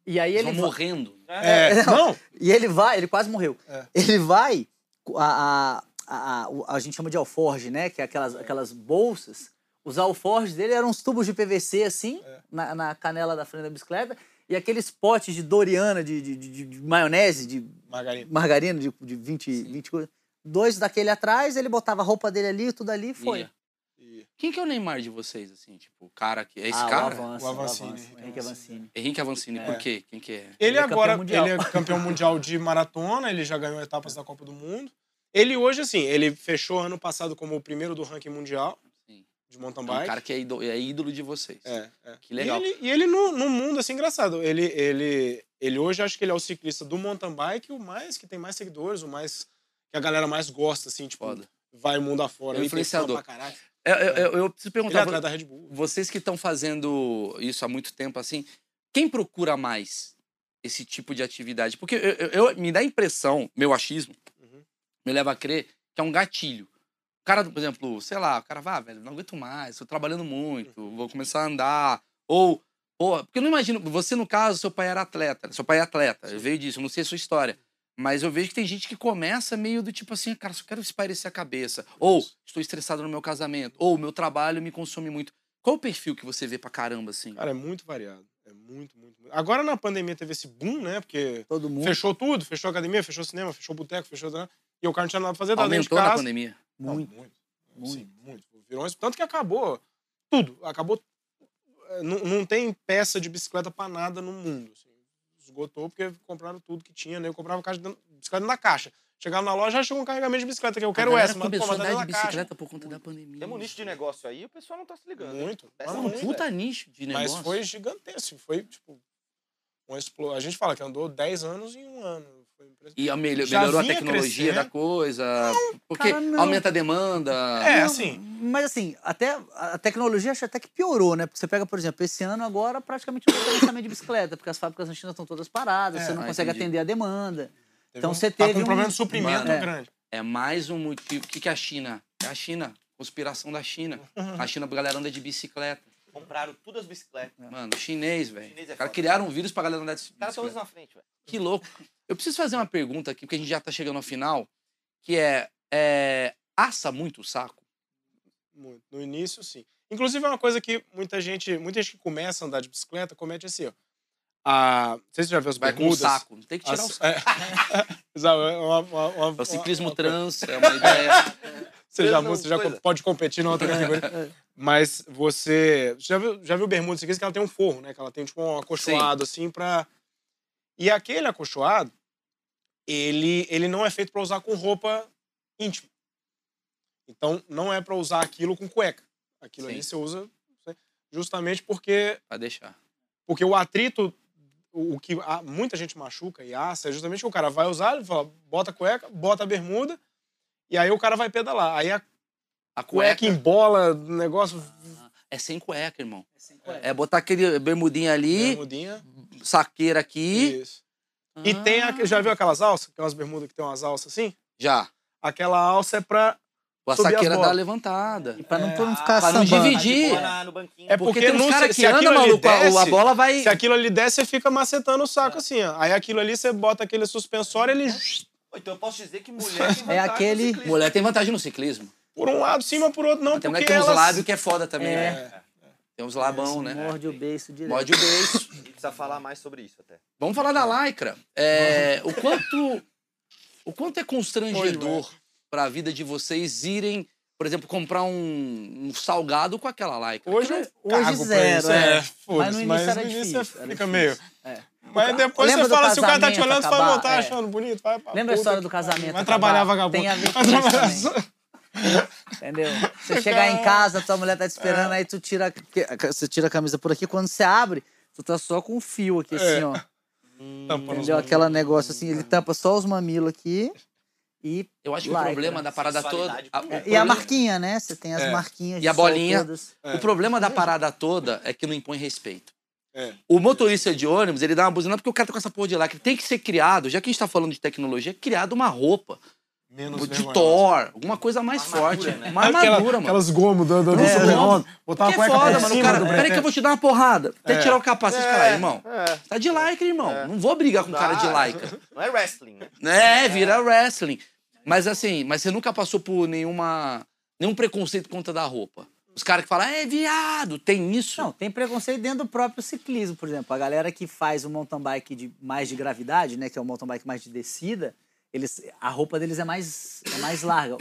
E aí Eles ele. vão morrendo. É, não. E ele vai, ele quase morreu. É. Ele vai, a, a, a, a gente chama de alforge, né? Que é aquelas, aquelas bolsas. Os alforges dele eram uns tubos de PVC, assim, É. na, na canela da frente da bicicleta. E aqueles potes de Doriana, de, de, de- de maionese, de Margarina. margarina, de, de 20, 20 coisas. Dois daquele atrás, ele botava a roupa dele ali, tudo ali e foi. Ia. Quem que é o Neymar de vocês, assim? Tipo, o cara que. É esse Ah, cara? O Avancini, o Avanço, Henrique Avancini. Avancini. Henrique Avancini, É. por quê? Quem que é? Ele, Ele é agora, ele é campeão mundial de maratona, ele já ganhou etapas da Copa do Mundo. Ele hoje, assim, ele fechou ano passado como o primeiro do ranking mundial. De mountain É um bike. cara que é ídolo, é ídolo de vocês. É, é. Que legal. E ele, e ele no, no mundo, assim, engraçado. Ele, ele, ele hoje, acho que ele é o ciclista do mountain bike, o mais que tem mais seguidores, o mais que a galera mais gosta, assim, tipo, Foda. vai mundo afora. É influenciador. pra caralho. Eu, eu- eu- preciso Ele é perguntar, da Red Bull. vocês que estão fazendo isso há muito tempo, assim, quem procura mais esse tipo de atividade? Porque eu, eu- eu- me dá a impressão, meu achismo, Uhum. me leva a crer que é um gatilho. O cara, por exemplo, sei lá, o cara vai, ah, velho, não aguento mais, tô trabalhando muito, Uhum. vou começar a andar. Ou, pô, porque eu não imagino, você no caso, seu pai era atleta, seu pai é atleta, veio disso, eu não sei a sua história. Mas eu vejo que tem gente que começa meio do tipo assim, cara, só quero espairecer a cabeça. Ou Isso. estou estressado no meu casamento. Ou meu trabalho me consome muito. Qual o perfil que você vê pra caramba, assim? Cara, é muito variado. É muito, muito, muito. Agora na pandemia teve esse boom, né? Porque Todo mundo. fechou tudo, fechou a academia, fechou o cinema, fechou o boteco, fechou. né? E o cara não tinha nada pra fazer, tava dentro de Aumentou na casa. Pandemia. Não, Muito. muito. muito. Muito. Virou um... Tanto que acabou tudo. Acabou. é, Não, não tem peça de bicicleta pra nada no mundo. assim. Esgotou porque compraram tudo que tinha, né? Eu comprava caixa de bicicleta na caixa. Chegava na loja, já chegou um carregamento de bicicleta, que eu quero essa, mas pô, começou mas a andar dentro de da caixa. bicicleta por conta da pandemia. Tem um nicho de negócio aí, o pessoal não tá se ligando. Muito. É mas um muito. puta nicho de negócio. Mas foi gigantesco. Foi, tipo, uma explo... A gente fala que andou 10 anos em um ano. E a melho- Já melhorou a tecnologia crescendo. da coisa. porque cara, não. aumenta a demanda. É, Não, assim. Mas assim, até a tecnologia acho até que piorou, né? Porque você pega, por exemplo, esse ano agora praticamente não tem lançamento de bicicleta, porque as fábricas na China estão todas paradas, É. você não Ah, consegue entendi. atender a demanda. Teve Então um- você tá teve com um um- problema de suprimento Mano, é. grande. É mais um motivo. O que, que é a China? É a China. Conspiração da China. Uhum. A China, a galera anda de bicicleta. Compraram todas as bicicletas. Mano, chinês, velho. É Os caras foda. criaram um vírus pra galera andar de Os caras estão bicicleta. na frente, velho. Que louco. Eu preciso fazer uma pergunta aqui, porque a gente já tá chegando ao final, que é, é assa muito o saco? Muito. No início, sim. Inclusive, é uma coisa que muita gente, muita gente que começa a andar de bicicleta comete assim, ó. A, não sei se você já viu as Vai com o bermudas. saco. Tem que tirar As- o saco. é, Exato, é uma- uma- uma- É o ciclismo uma- trans, é uma ideia. Você já, você já coisa. pode competir na outra categoria. Mas você. Já viu, já viu bermuda ciclista que ela tem um forro, né? Que ela tem tipo um acolchoado assim pra. E aquele acolchoado, ele, ele não é feito pra usar com roupa íntima. Então não é pra usar aquilo com cueca. Aquilo Sim. ali você usa né, justamente porque, Vai deixar. porque o atrito, o, que muita gente machuca e assa, é justamente que o cara vai usar, ele fala, bota a cueca, bota a bermuda, e aí o cara vai pedalar. Aí a A cueca cueca embola, o negócio. É sem cueca, irmão. É botar aquele bermudinho ali, Bermudinha. saqueira aqui. Isso. E tem. Ah. A, já viu aquelas alças? Aquelas bermudas que tem umas alças assim? Já. Aquela alça é pra. As saqueira dá levantada. E pra não, É, pra não ficar pra não sambando. dividir. Na-. É Porque, porque tem uns não- caras se que andam, aquilo ali maluco, a- a desce- bola vai... Se aquilo ali desce, você fica macetando o saco assim, ó. Aí aquilo ali você bota aquele suspensório, ele. Então eu posso dizer que mulher tem vantagem É aquele-. Mulher tem vantagem no ciclismo. Por um lado, cima, por outro, não. Tem porque que tem uns elas... lábios que é foda também, É. né? Tem uns labão, né? Morde o beiço direto. Morde o beijo. E precisa falar mais sobre isso até. Vamos falar da lycra. É, o quanto o quanto é constrangedor para a vida de vocês irem, por exemplo, comprar um, um salgado com aquela lycra? Hoje eu Hoje zero, isso, é. é. Mas no mas início no era início difícil, você era fica difícil. meio. É. Mas depois Lembra você fala, se o cara tá te olhando, você fala, acabar? não, tá É. achando bonito, vai pra Lembra a história do casamento? Vai acabar? trabalhar vagabundo. Tem a ver com Vai isso Entendeu? Você chegar em casa, tua mulher tá te esperando, É. aí tu tira, você tira a camisa por aqui, quando você abre, tu tá só com um fio aqui, assim, É. ó. Tampando os Entendeu? Aquela negócio assim, ele tampa só os mamilos aqui e. Eu acho que o problema da parada toda. A- É, e a problema- marquinha, né? Você tem as É. marquinhas E a bolinha. É. O problema da parada toda é que não impõe respeito. É. O motorista de ônibus, ele dá uma buzina porque o cara tá com essa porra de lacre. Tem que ser criado, já que a gente tá falando de tecnologia, criado uma roupa Menos de. Thor, alguma coisa mais Armadura, forte. né? Mais Aquela- madura, mano. Aquelas gomos do, do, do É, Superman, botar uma cueca foda, por mano. Cara, peraí que eu vou te dar uma porrada. Até É. tirar o capacete, É, cara, irmão. é. Tá de lycra, irmão. É. Não vou brigar com cara de lycra. Não é wrestling, né? É, vira wrestling. Mas assim, mas você nunca passou por nenhuma nenhum preconceito contra da roupa. Os caras que falam, é viado, tem isso? Não, tem preconceito dentro do próprio ciclismo, por exemplo. A galera que faz o mountain bike de mais de gravidade, né? Que é o mountain bike mais de descida, eles, a roupa deles é mais, é mais larga.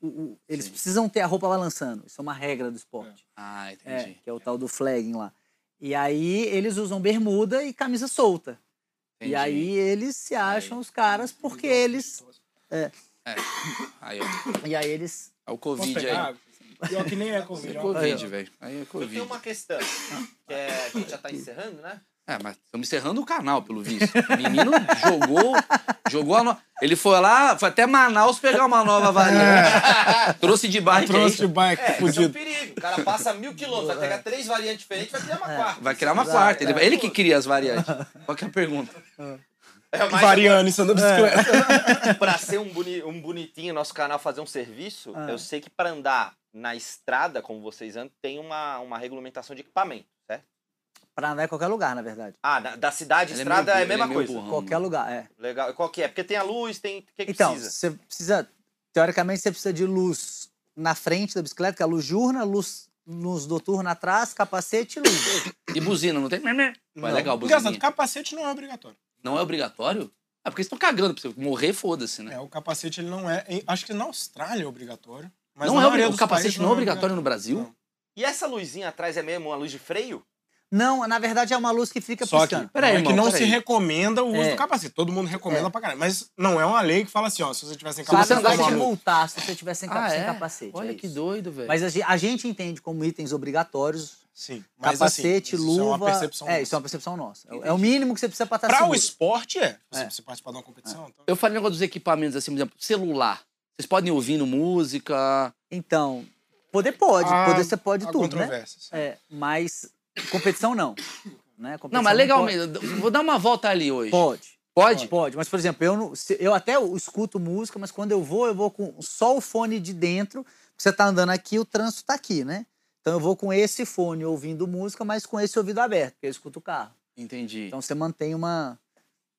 O- o- eles precisam ter a roupa balançando. Isso é uma regra do esporte. Ah, É, entendi. que é o tal do flagging lá. E aí eles usam bermuda e camisa solta. entendi. E aí eles se acham os caras porque eles. Aí, ó. E aí eles. É o Covid aí. Pior que nem é É Covid. o ó. Covid, velho. Aí é Eu Covid. tenho uma questão, que é, a gente já tá encerrando, né? É, mas estamos encerrando o canal, pelo visto. O menino jogou, jogou a no... Ele foi lá, foi até Manaus pegar uma nova variante. Trouxe de bike Trouxe de bike, É, isso é um fudido. perigo. O cara passa mil quilômetros, vai pegar três variantes diferentes, vai criar uma quarta. Vai criar uma Exato, quarta. Ele, é. ele que cria as variantes. Qual que é a pergunta? É, mas Variando cima da bicicleta. pra ser um, boni- um bonitinho nosso canal fazer um serviço, Ah. eu sei que pra andar na estrada, como vocês andam, tem uma, uma regulamentação de equipamento, certo? Pra andar em qualquer lugar, na verdade. Ah, da, da cidade, Ele é estrada meio- é a mesma ele é coisa. burrão. Qualquer mano. lugar, é. Legal. E Qual que é? Porque tem a luz, tem. O que, que Então, precisa? você precisa. Teoricamente, você precisa de luz na frente da bicicleta, que é a luz diurna, luz, luz noturna atrás, capacete e luz. E buzina, não tem? Mas é Não. legal, Engraçado, buzininha. capacete não é obrigatório. Não é obrigatório? Ah, porque eles estão cagando pra você morrer, foda-se, né? É, o capacete ele não é. Acho que na Austrália é obrigatório. Mas não é maioria obri- o capacete não é obrigatório no Brasil? Não. E essa luzinha atrás é mesmo uma luz de freio? Não, na verdade é uma luz que fica Só que, piscando. Peraí, não é irmão, que não peraí. se recomenda o uso É. do capacete. Todo mundo recomenda É. pra caralho. Mas não é uma lei que fala assim, ó, se você tiver sem O cara você capacete, não toma te de multa. multar se você tiver sem, cap- Ah, sem é? capacete. Olha é que doido, velho. Mas a gen- a gente entende como itens obrigatórios Sim. Mas, capacete, assim, luva. Isso é uma percepção é, nossa. isso é uma percepção nossa. É o- É o mínimo que você precisa pra estar Pra o seguro. esporte, é. Se É. você participar de uma competição, então... Eu falei um negócio dos equipamentos, assim, por exemplo, celular. Vocês podem ir ouvindo música. Então, poder pode, Há- poder você pode há tudo, né? controvérsias. É, mas competição não. Né? Competição Não, mas legal mesmo. Vou dar uma volta ali hoje. Pode. Pode? Pode, mas por exemplo, eu, eu até escuto música, mas quando eu vou, eu vou com só o fone de dentro. Você tá andando aqui, o trânsito tá aqui, né? Então eu vou com esse fone ouvindo música, mas com esse ouvido aberto, porque eu escuto o carro. Entendi. Então você mantém uma.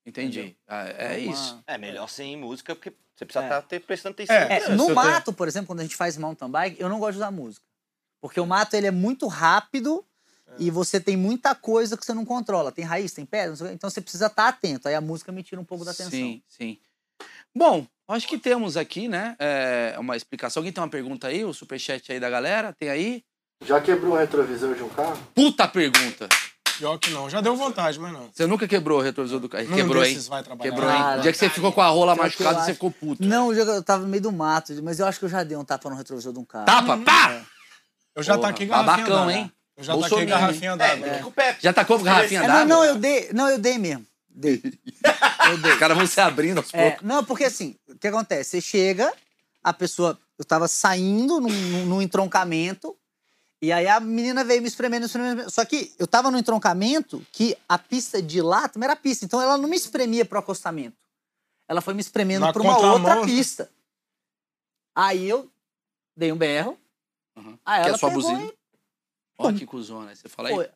Entendi. Ah, é uma- isso. É melhor sem música, porque você precisa É. estar ter, prestando atenção. É, É, no mato, por exemplo, quando a gente faz mountain bike, eu não gosto de usar música. Porque o mato ele é muito rápido e você tem muita coisa que você não controla. Tem raiz, tem pedra, não então você precisa estar atento. Aí a música me tira um pouco da atenção. Sim, sim. Bom, acho que temos aqui, né, é, uma explicação. Alguém tem uma pergunta aí? O superchat aí da galera? Tem aí? Já quebrou o retrovisor de um carro? Puta pergunta. Pior que não. Já deu vontade, mas não. Você nunca quebrou o retrovisor do carro? Nenhum Quebrou, hein? vai trabalhar. Quebrou, hein? Cara, O dia que você ficou com a rola machucada, você ficou puto. Não, o dia que eu tava no meio do mato, mas eu acho que eu já dei um tapa no retrovisor de um carro. Tapa, pá! Eu já Porra, taquei garrafinha babacão, d'água. hein? Eu já taquei garrafinha É, d'água. o pé. Já tacou com garrafinha É, d'água? não, não, eu dei. Não, eu dei mesmo. Dei. Eu dei. Os caras vão se abrindo aos É, poucos. não, porque assim, o que acontece? Você chega, a pessoa. Eu tava saindo num, num- num entroncamento, e aí a menina veio me espremendo, me espremendo. Só que eu tava no entroncamento que a pista de lá também era pista, então ela não me espremia pro acostamento. Ela foi me espremendo Na pra uma outra pista. Aí eu dei um berro. Uhum. Aí Que é ela a sua pegou buzina? e Olha que cuzona. Aí você fala aí. foi.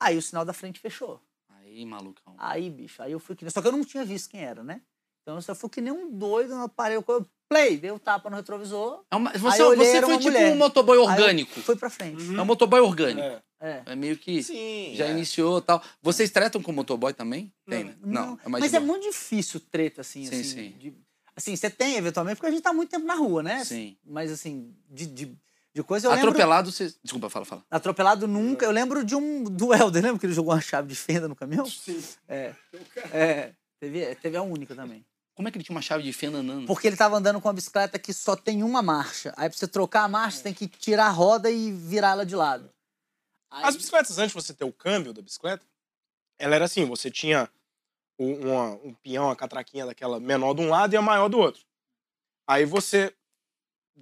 Aí o sinal da frente fechou. Aí, malucão. Aí, bicho, aí eu fui que nem... Só que eu não tinha visto quem era, né? Então eu só fui que nem um doido, eu parei, eu play, dei o tapa no retrovisor, É uma- você eu olhei, você era foi uma tipo mulher. um motoboy orgânico. fui pra frente. É um motoboy orgânico. É. É. É meio que Sim. já é. iniciou e tal. Vocês tretam com motoboy também? Tem, né? Não, é mais mas é muito difícil treta, assim, Sim, assim. sim. de- assim, você tem, eventualmente, porque a gente tá muito tempo na rua, né? Sim. Mas, assim, de, de, de coisa eu lembro... Atropelado, você... Desculpa, fala, fala. Atropelado nunca. Eu lembro de um do Helder, lembra que ele jogou uma chave de fenda no caminhão? Sim. É. É. Teve, teve a única também. Como é que ele tinha uma chave de fenda andando? Porque ele tava andando com uma bicicleta que só tem uma marcha. Aí pra você trocar a marcha, você tem que tirar a roda e virar ela de lado. Aí- As bicicletas, antes de você ter o câmbio da bicicleta, ela era assim, você tinha um, uma- um peão, uma catraquinha daquela menor de um lado e a maior do outro. Aí você.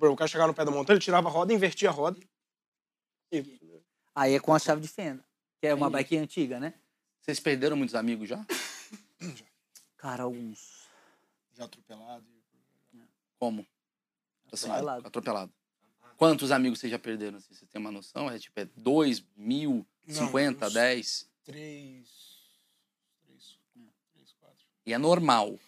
O cara chegava no pé da montanha, ele tirava a roda, invertia a roda. E, Aí é com a chave de fenda, que é uma bike antiga, né? Vocês perderam muitos amigos já? Cara, alguns. já atropelado. Como? Assim, Atropelado. atropelado. Quantos amigos vocês já perderam? Assim, você tem uma noção? É tipo, é dois, mil, Não, cinquenta, dez? Três. Três, quatro. E é normal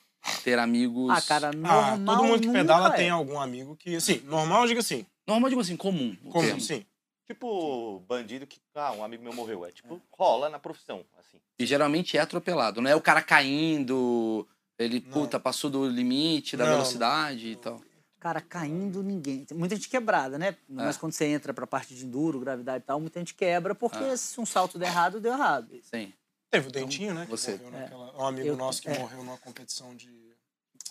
ter amigos... Ah, cara, Ah, normal todo mundo que pedala é. tem algum amigo que. Assim, normal, eu digo assim. Normal, digo assim, comum. termo. Sim. Tipo, bandido que. Ah, um amigo meu morreu. É tipo, rola na profissão, assim. E geralmente é atropelado. Não é o cara caindo, ele, Não. puta, passou do limite da Não, velocidade e tal. Cara, caindo ninguém. Tem muita gente quebrada, né? Mas quando você entra pra parte de enduro, gravidade e tal, muita gente quebra, porque Ah. se um salto der errado, deu errado. Sim. Teve o Dentinho, né? Que você. morreu naquela. Um amigo Eu- nosso que é. morreu numa competição de.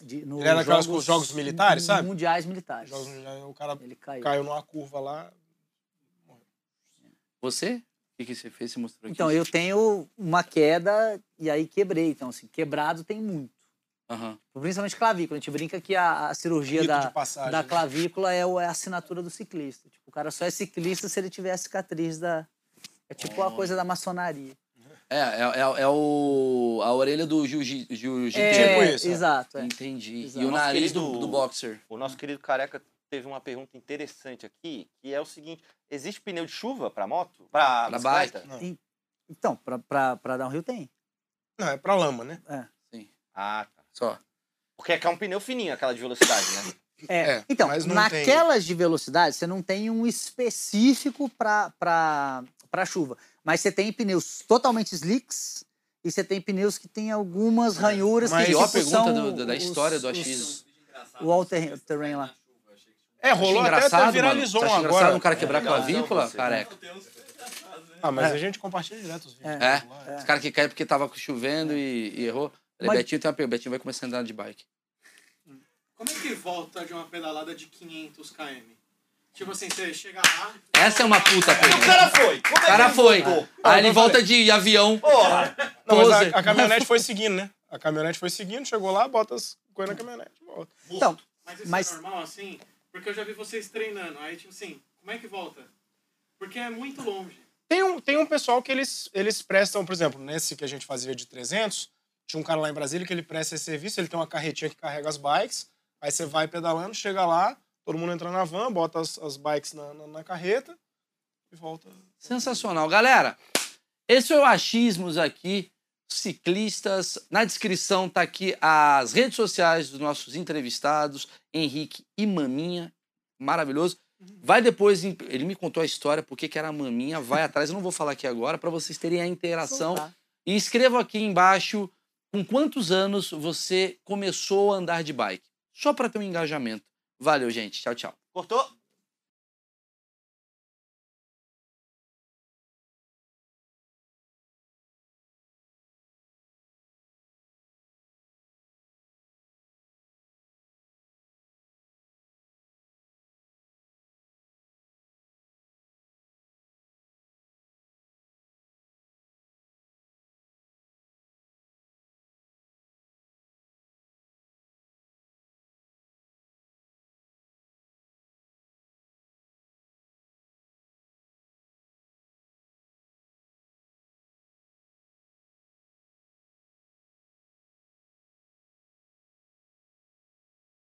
De, no Ele era daquelas com os jogos militares, sabe? Mundiais militares. Jogos, o cara Ele caiu. caiu numa curva lá. Você? O que, que você fez? Você mostrou aqui? Então, eu tenho uma queda e aí quebrei. Então, assim, quebrado tem muito. Aham. Principalmente clavícula. A gente brinca que a, a cirurgia Rito da, passagem. da né? clavícula é, o- é a assinatura do ciclista. Tipo, o cara só é ciclista se ele tiver a cicatriz da. É tipo a coisa da maçonaria. É, é, é, é o, a orelha do jiu-jitsu. Jiu Tipo isso, é. Exato. é. Entendi. Exato. E o Nosso nariz do, querido- do boxer. O nosso querido careca teve uma pergunta interessante aqui, que é o seguinte: existe pneu de chuva pra moto? Pra bicicleta? Não. Então, um rio tem. Não, é pra lama, né? Ah, tá. Só. Porque é que é um pneu fininho, aquela de velocidade, né? É, É, então, mas não naquelas de velocidade, você não tem um específico para para chuva. Mas você tem pneus totalmente slicks e você tem pneus que tem algumas ranhuras Mas que tipo, pergunta são do- da- da os- história do os- achismo. O all terrain, terrain lá. É, rolou até, engraçado, até viralizou mano. Um acha engraçado agora. um cara quebrar a É, clavícula, careca? Ah, mas É. a gente compartilha direto os vídeos. É? lá. Os caras que caem porque tava chovendo e, e errou. Mas- Betinho tem uma pergunta. Betinho vai começar a andar de bike. Como é que volta de uma pedalada de 500 km? Tipo assim, você chega lá... Essa é uma puta O pergunta. cara foi! Como é O cara foi. voltou? Aí ele volta de avião. Porra! Não, mas a, a caminhonete foi seguindo, né? A caminhonete foi seguindo, chegou lá, bota as coisas na caminhonete e volta. Então, Mas isso Mas- é normal assim? Porque eu já vi vocês treinando. Aí, tipo assim, como é que volta? Porque é muito longe. Tem um, tem um pessoal que eles, eles prestam, por exemplo, nesse que a gente fazia de 300, tinha um cara lá em Brasília que ele presta esse serviço, ele tem uma carretinha que carrega as bikes, aí você vai pedalando, chega lá, todo mundo entra na van, bota as, as bikes na, na, na carreta e volta. Sensacional. Galera, esse foi o Achismos aqui. Ciclistas. Na descrição tá aqui as redes sociais dos nossos entrevistados, Henrique e Maminha. Maravilhoso. Vai depois, ele me contou a história, porque que era a Maminha, vai atrás, eu não vou falar aqui agora, para vocês terem a interação. soltar. E escreva aqui embaixo com quantos anos você começou a andar de bike. Só para ter um engajamento. Valeu, gente. Tchau, tchau. Cortou?